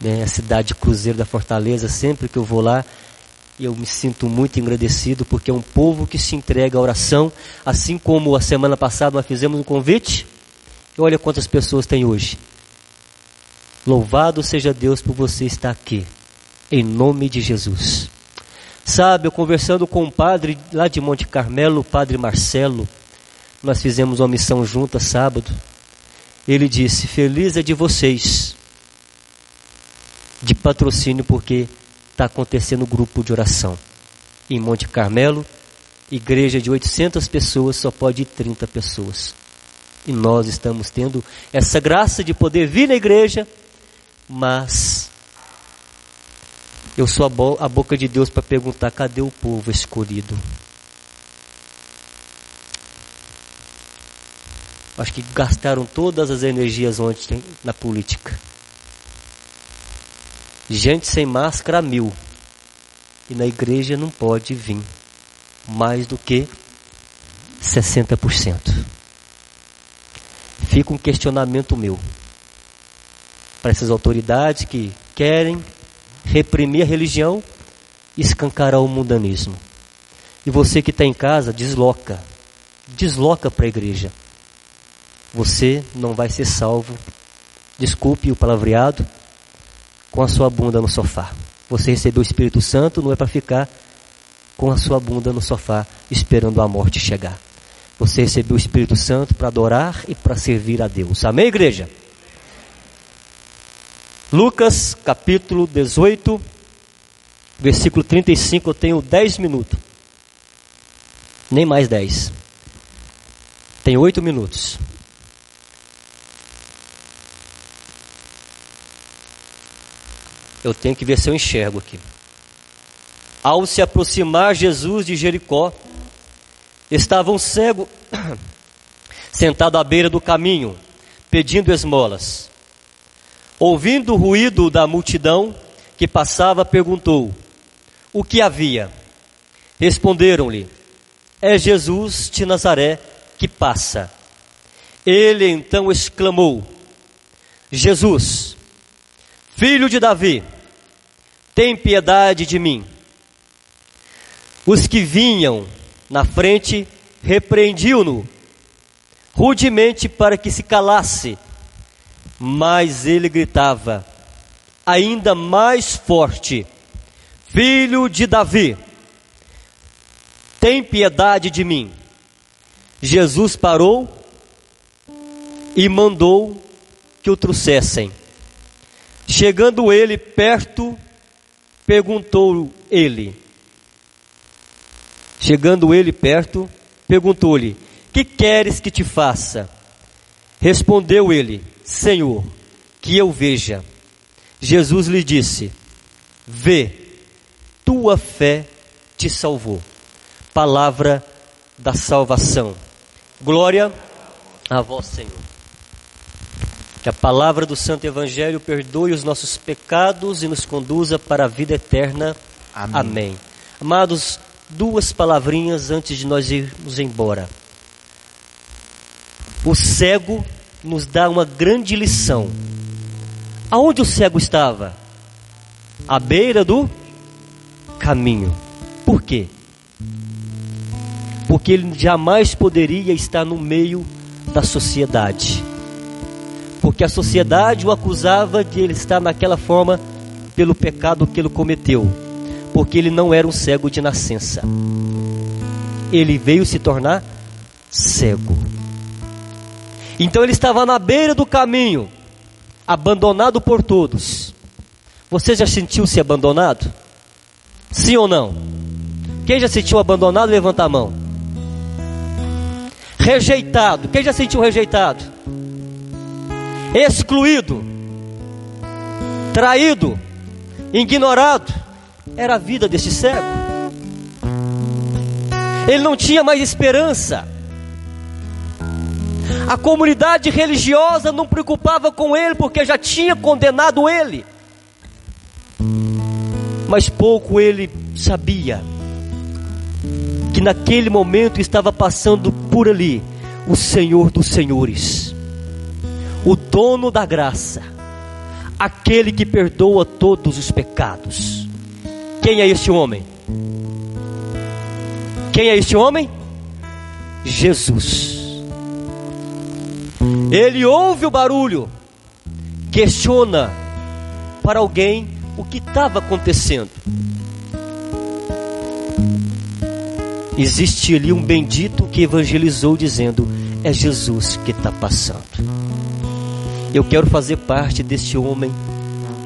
Né? A cidade de Cruzeiro da Fortaleza, sempre que eu vou lá, eu me sinto muito agradecido porque é um povo que se entrega à oração, assim como a semana passada nós fizemos um convite. Olha quantas pessoas tem hoje. Louvado seja Deus por você estar aqui, em nome de Jesus. Sabe, eu conversando com um padre lá de Monte Carmelo, o padre Marcelo, nós fizemos uma missão junta sábado. Ele disse: Feliz é de vocês, de patrocínio, porque está acontecendo grupo de oração. Em Monte Carmelo, igreja de 800 pessoas, só pode ir 30 pessoas. E nós estamos tendo essa graça de poder vir na igreja, mas eu sou a, bo a boca de Deus para perguntar: cadê o povo escolhido? Acho que gastaram todas as energias ontem na política. Gente sem máscara mil. E na igreja não pode vir mais do que 60%. Fica um questionamento meu para essas autoridades que querem reprimir a religião e escancarar o mundanismo. E você que está em casa, desloca. Desloca para a igreja. Você não vai ser salvo. Desculpe o palavreado com a sua bunda no sofá. Você recebeu o Espírito Santo não é para ficar com a sua bunda no sofá esperando a morte chegar. Você recebeu o Espírito Santo para adorar e para servir a Deus. Amém, igreja? Lucas capítulo 18, versículo 35. Eu tenho 10 minutos. Nem mais 10. Tenho 8 minutos. Eu tenho que ver se eu enxergo aqui. Ao se aproximar Jesus de Jericó, estava um cego sentado à beira do caminho, pedindo esmolas. Ouvindo o ruído da multidão que passava, perguntou: O que havia? Responderam-lhe: É Jesus de Nazaré que passa. Ele então exclamou: Jesus, filho de Davi, tem piedade de mim. Os que vinham na frente repreendiam-no rudemente para que se calasse, mas ele gritava ainda mais forte: Filho de Davi, tem piedade de mim. Jesus parou e mandou que o trouxessem. Chegando ele perto, perguntou ele. Chegando ele perto, perguntou-lhe: Que queres que te faça? Respondeu ele: Senhor, que eu veja. Jesus lhe disse: Vê, tua fé te salvou. Palavra da salvação. Glória a vós, Senhor. Que a palavra do Santo Evangelho perdoe os nossos pecados e nos conduza para a vida eterna. Amém. Amém. Amados, duas palavrinhas antes de nós irmos embora. O cego nos dá uma grande lição. Aonde o cego estava? À beira do caminho. Por quê? Porque ele jamais poderia estar no meio da sociedade. Porque a sociedade o acusava de ele estar naquela forma pelo pecado que ele cometeu. Porque ele não era um cego de nascença. Ele veio se tornar cego. Então ele estava na beira do caminho, abandonado por todos. Você já sentiu-se abandonado? Sim ou não? Quem já sentiu abandonado, levanta a mão. Rejeitado. Quem já sentiu rejeitado? Excluído. Traído. Ignorado. Era a vida desse cego. Ele não tinha mais esperança. A comunidade religiosa não preocupava com ele porque já tinha condenado ele. Mas pouco ele sabia que naquele momento estava passando por ali o Senhor dos Senhores, o dono da graça, aquele que perdoa todos os pecados. Quem é este homem? Quem é este homem? Jesus. Ele ouve o barulho, questiona para alguém o que estava acontecendo. Existe ali um bendito que evangelizou dizendo: É Jesus que está passando. Eu quero fazer parte deste homem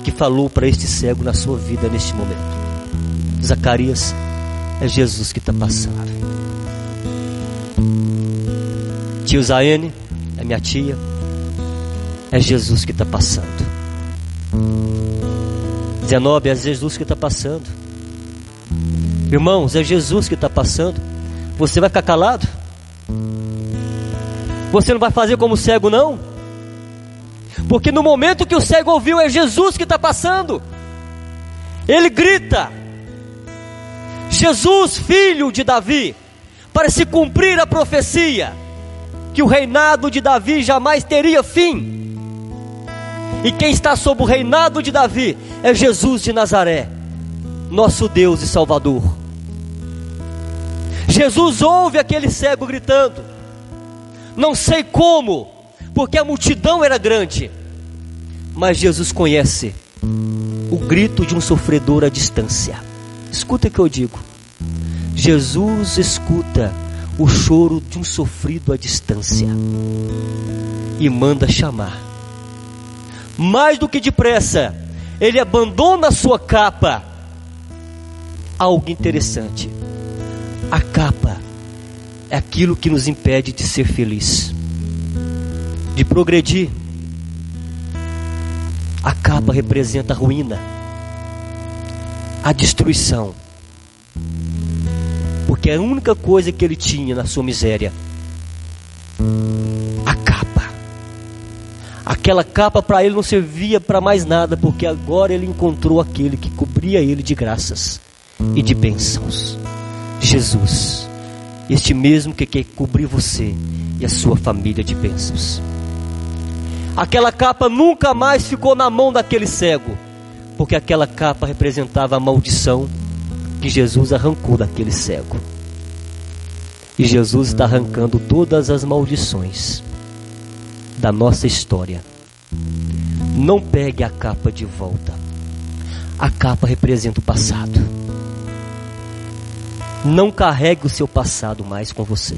que falou para este cego na sua vida neste momento. Zacarias, é Jesus que está passando. Tio Zaene, é minha tia, é Jesus que está passando. Zenobe, é Jesus que está passando. Irmãos, é Jesus que está passando. Você vai ficar calado? Você não vai fazer como o cego, não? Porque no momento que o cego ouviu, é Jesus que está passando. Ele grita: Jesus, filho de Davi, para se cumprir a profecia que o reinado de Davi jamais teria fim. E quem está sob o reinado de Davi é Jesus de Nazaré, nosso Deus e Salvador. Jesus ouve aquele cego gritando, não sei como, porque a multidão era grande, mas Jesus conhece o grito de um sofredor à distância. Escuta o que eu digo. Jesus escuta o choro de um sofrido à distância e manda chamar. Mais do que depressa, ele abandona a sua capa. Algo interessante. A capa é aquilo que nos impede de ser feliz, de progredir. A capa representa a ruína, a destruição. Porque a única coisa que ele tinha na sua miséria, a capa. Aquela capa para ele não servia para mais nada, porque agora ele encontrou aquele que cobria ele de graças e de bênçãos. Jesus, este mesmo que quer cobrir você e a sua família de bênçãos. Aquela capa nunca mais ficou na mão daquele cego, porque aquela capa representava a maldição que Jesus arrancou daquele cego. E Jesus está arrancando todas as maldições da nossa história. Não pegue a capa de volta. A capa representa o passado. Não carregue o seu passado mais com você.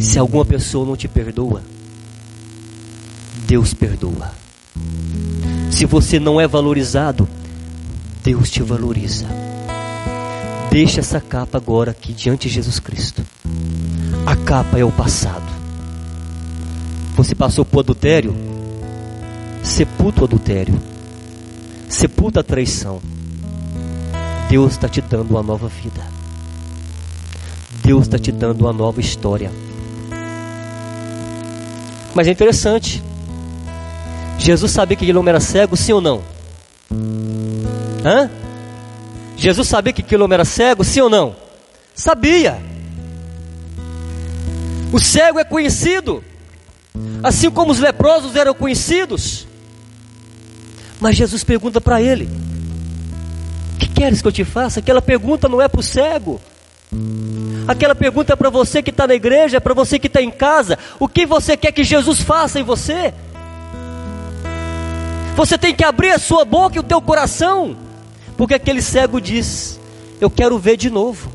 Se alguma pessoa não te perdoa, Deus perdoa. Se você não é valorizado, Deus te valoriza. Deixa essa capa agora aqui diante de Jesus Cristo. A capa é o passado. Você passou por adultério? Sepulta o adultério. Sepulta a traição. Deus está te dando uma nova vida. Deus está te dando uma nova história. Mas é interessante. Jesus sabia que aquele homem era cego, sim ou não? Hã? Jesus sabia que aquele homem era cego, sim ou não? Sabia. O cego é conhecido, assim como os leprosos eram conhecidos. Mas Jesus pergunta para ele: O que queres que eu te faça? Aquela pergunta não é para o cego. Aquela pergunta é para você que está na igreja, é para você que está em casa. O que você quer que Jesus faça em você? Você tem que abrir a sua boca e o teu coração, porque aquele cego diz: Eu quero ver de novo,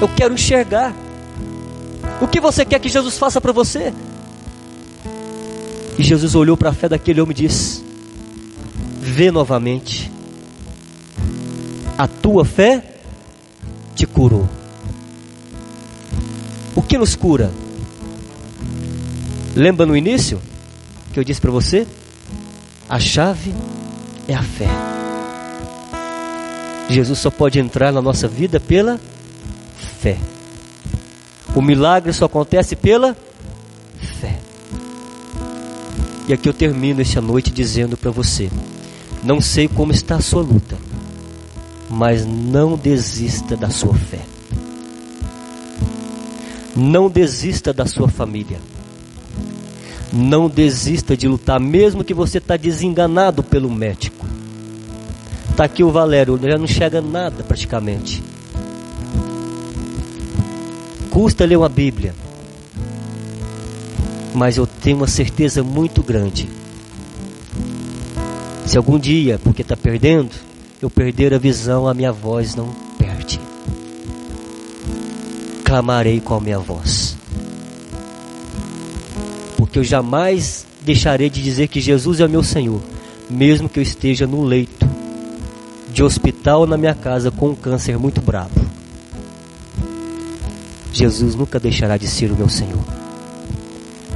eu quero enxergar. O que você quer que Jesus faça para você? E Jesus olhou para a fé daquele homem e disse: Vê novamente, a tua fé te curou. O que nos cura? Lembra no início que eu disse para você? A chave é a fé. Jesus só pode entrar na nossa vida pela fé. O milagre só acontece pela fé. E aqui eu termino esta noite dizendo para você: não sei como está a sua luta, mas não desista da sua fé. Não desista da sua família. Não desista de lutar, mesmo que você está desenganado pelo médico. Está aqui o Valério, já não chega nada praticamente. Custa ler uma Bíblia. Mas eu tenho uma certeza muito grande. Se algum dia, porque está perdendo, eu perder a visão, a minha voz não perde. Clamarei com a minha voz. Porque eu jamais deixarei de dizer que Jesus é meu Senhor, mesmo que eu esteja no leito de hospital na minha casa com um câncer muito bravo. Jesus nunca deixará de ser o meu Senhor.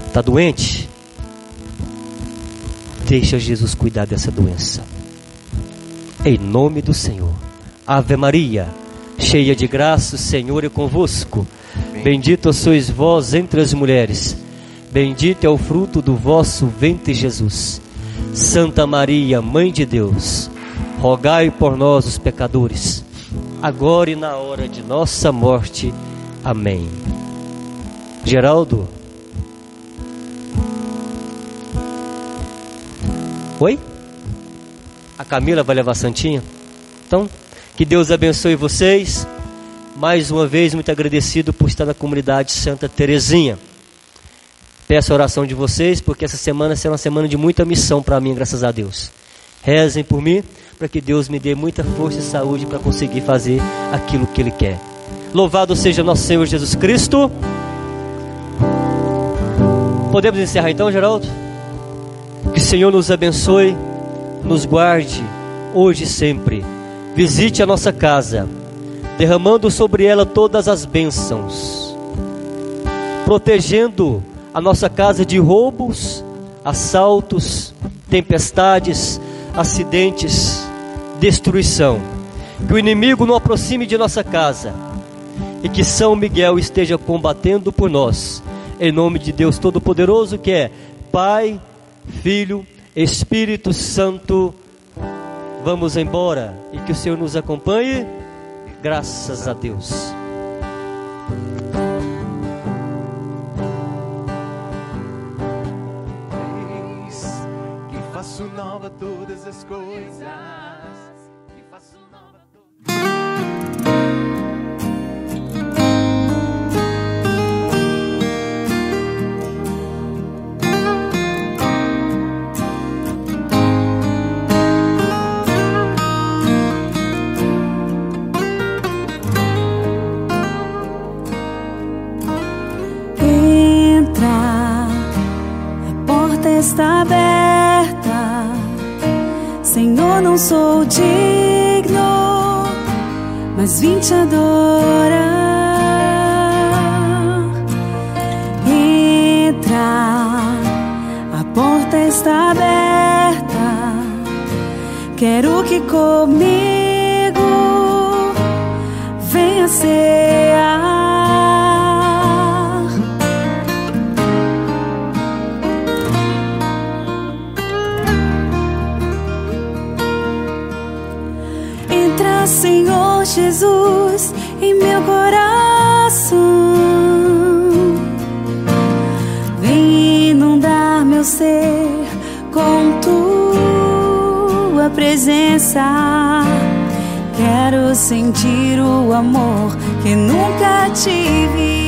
Está doente? Deixa Jesus cuidar dessa doença. Em nome do Senhor. Ave Maria, cheia de graça, o Senhor é convosco. Bendita sois vós entre as mulheres. Bendito é o fruto do vosso ventre, Jesus. Santa Maria, Mãe de Deus, rogai por nós, os pecadores, agora e na hora de nossa morte. Amém. Geraldo. Oi? A Camila vai levar a Santinha? Então, que Deus abençoe vocês. Mais uma vez, muito agradecido por estar na comunidade Santa Terezinha. Peço a oração de vocês, porque essa semana será uma semana de muita missão para mim, graças a Deus. Rezem por mim, para que Deus me dê muita força e saúde para conseguir fazer aquilo que Ele quer. Louvado seja nosso Senhor Jesus Cristo. Podemos encerrar então, Geraldo? Que o Senhor nos abençoe, nos guarde, hoje e sempre. Visite a nossa casa, derramando sobre ela todas as bênçãos, protegendo a nossa casa de roubos, assaltos, tempestades, acidentes, destruição. Que o inimigo não aproxime de nossa casa e que São Miguel esteja combatendo por nós. Em nome de Deus Todo-Poderoso, que é Pai, Filho, Espírito Santo. Vamos embora e que o Senhor nos acompanhe. Graças a Deus. Coisas. Senhor, não sou digno, mas vim te adorar. Entra, a porta está aberta. Quero que comigo venha cear. Jesus, em meu coração. Vem inundar meu ser com tua presença. Quero sentir o amor que nunca tive.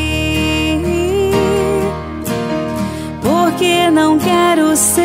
Porque não quero ser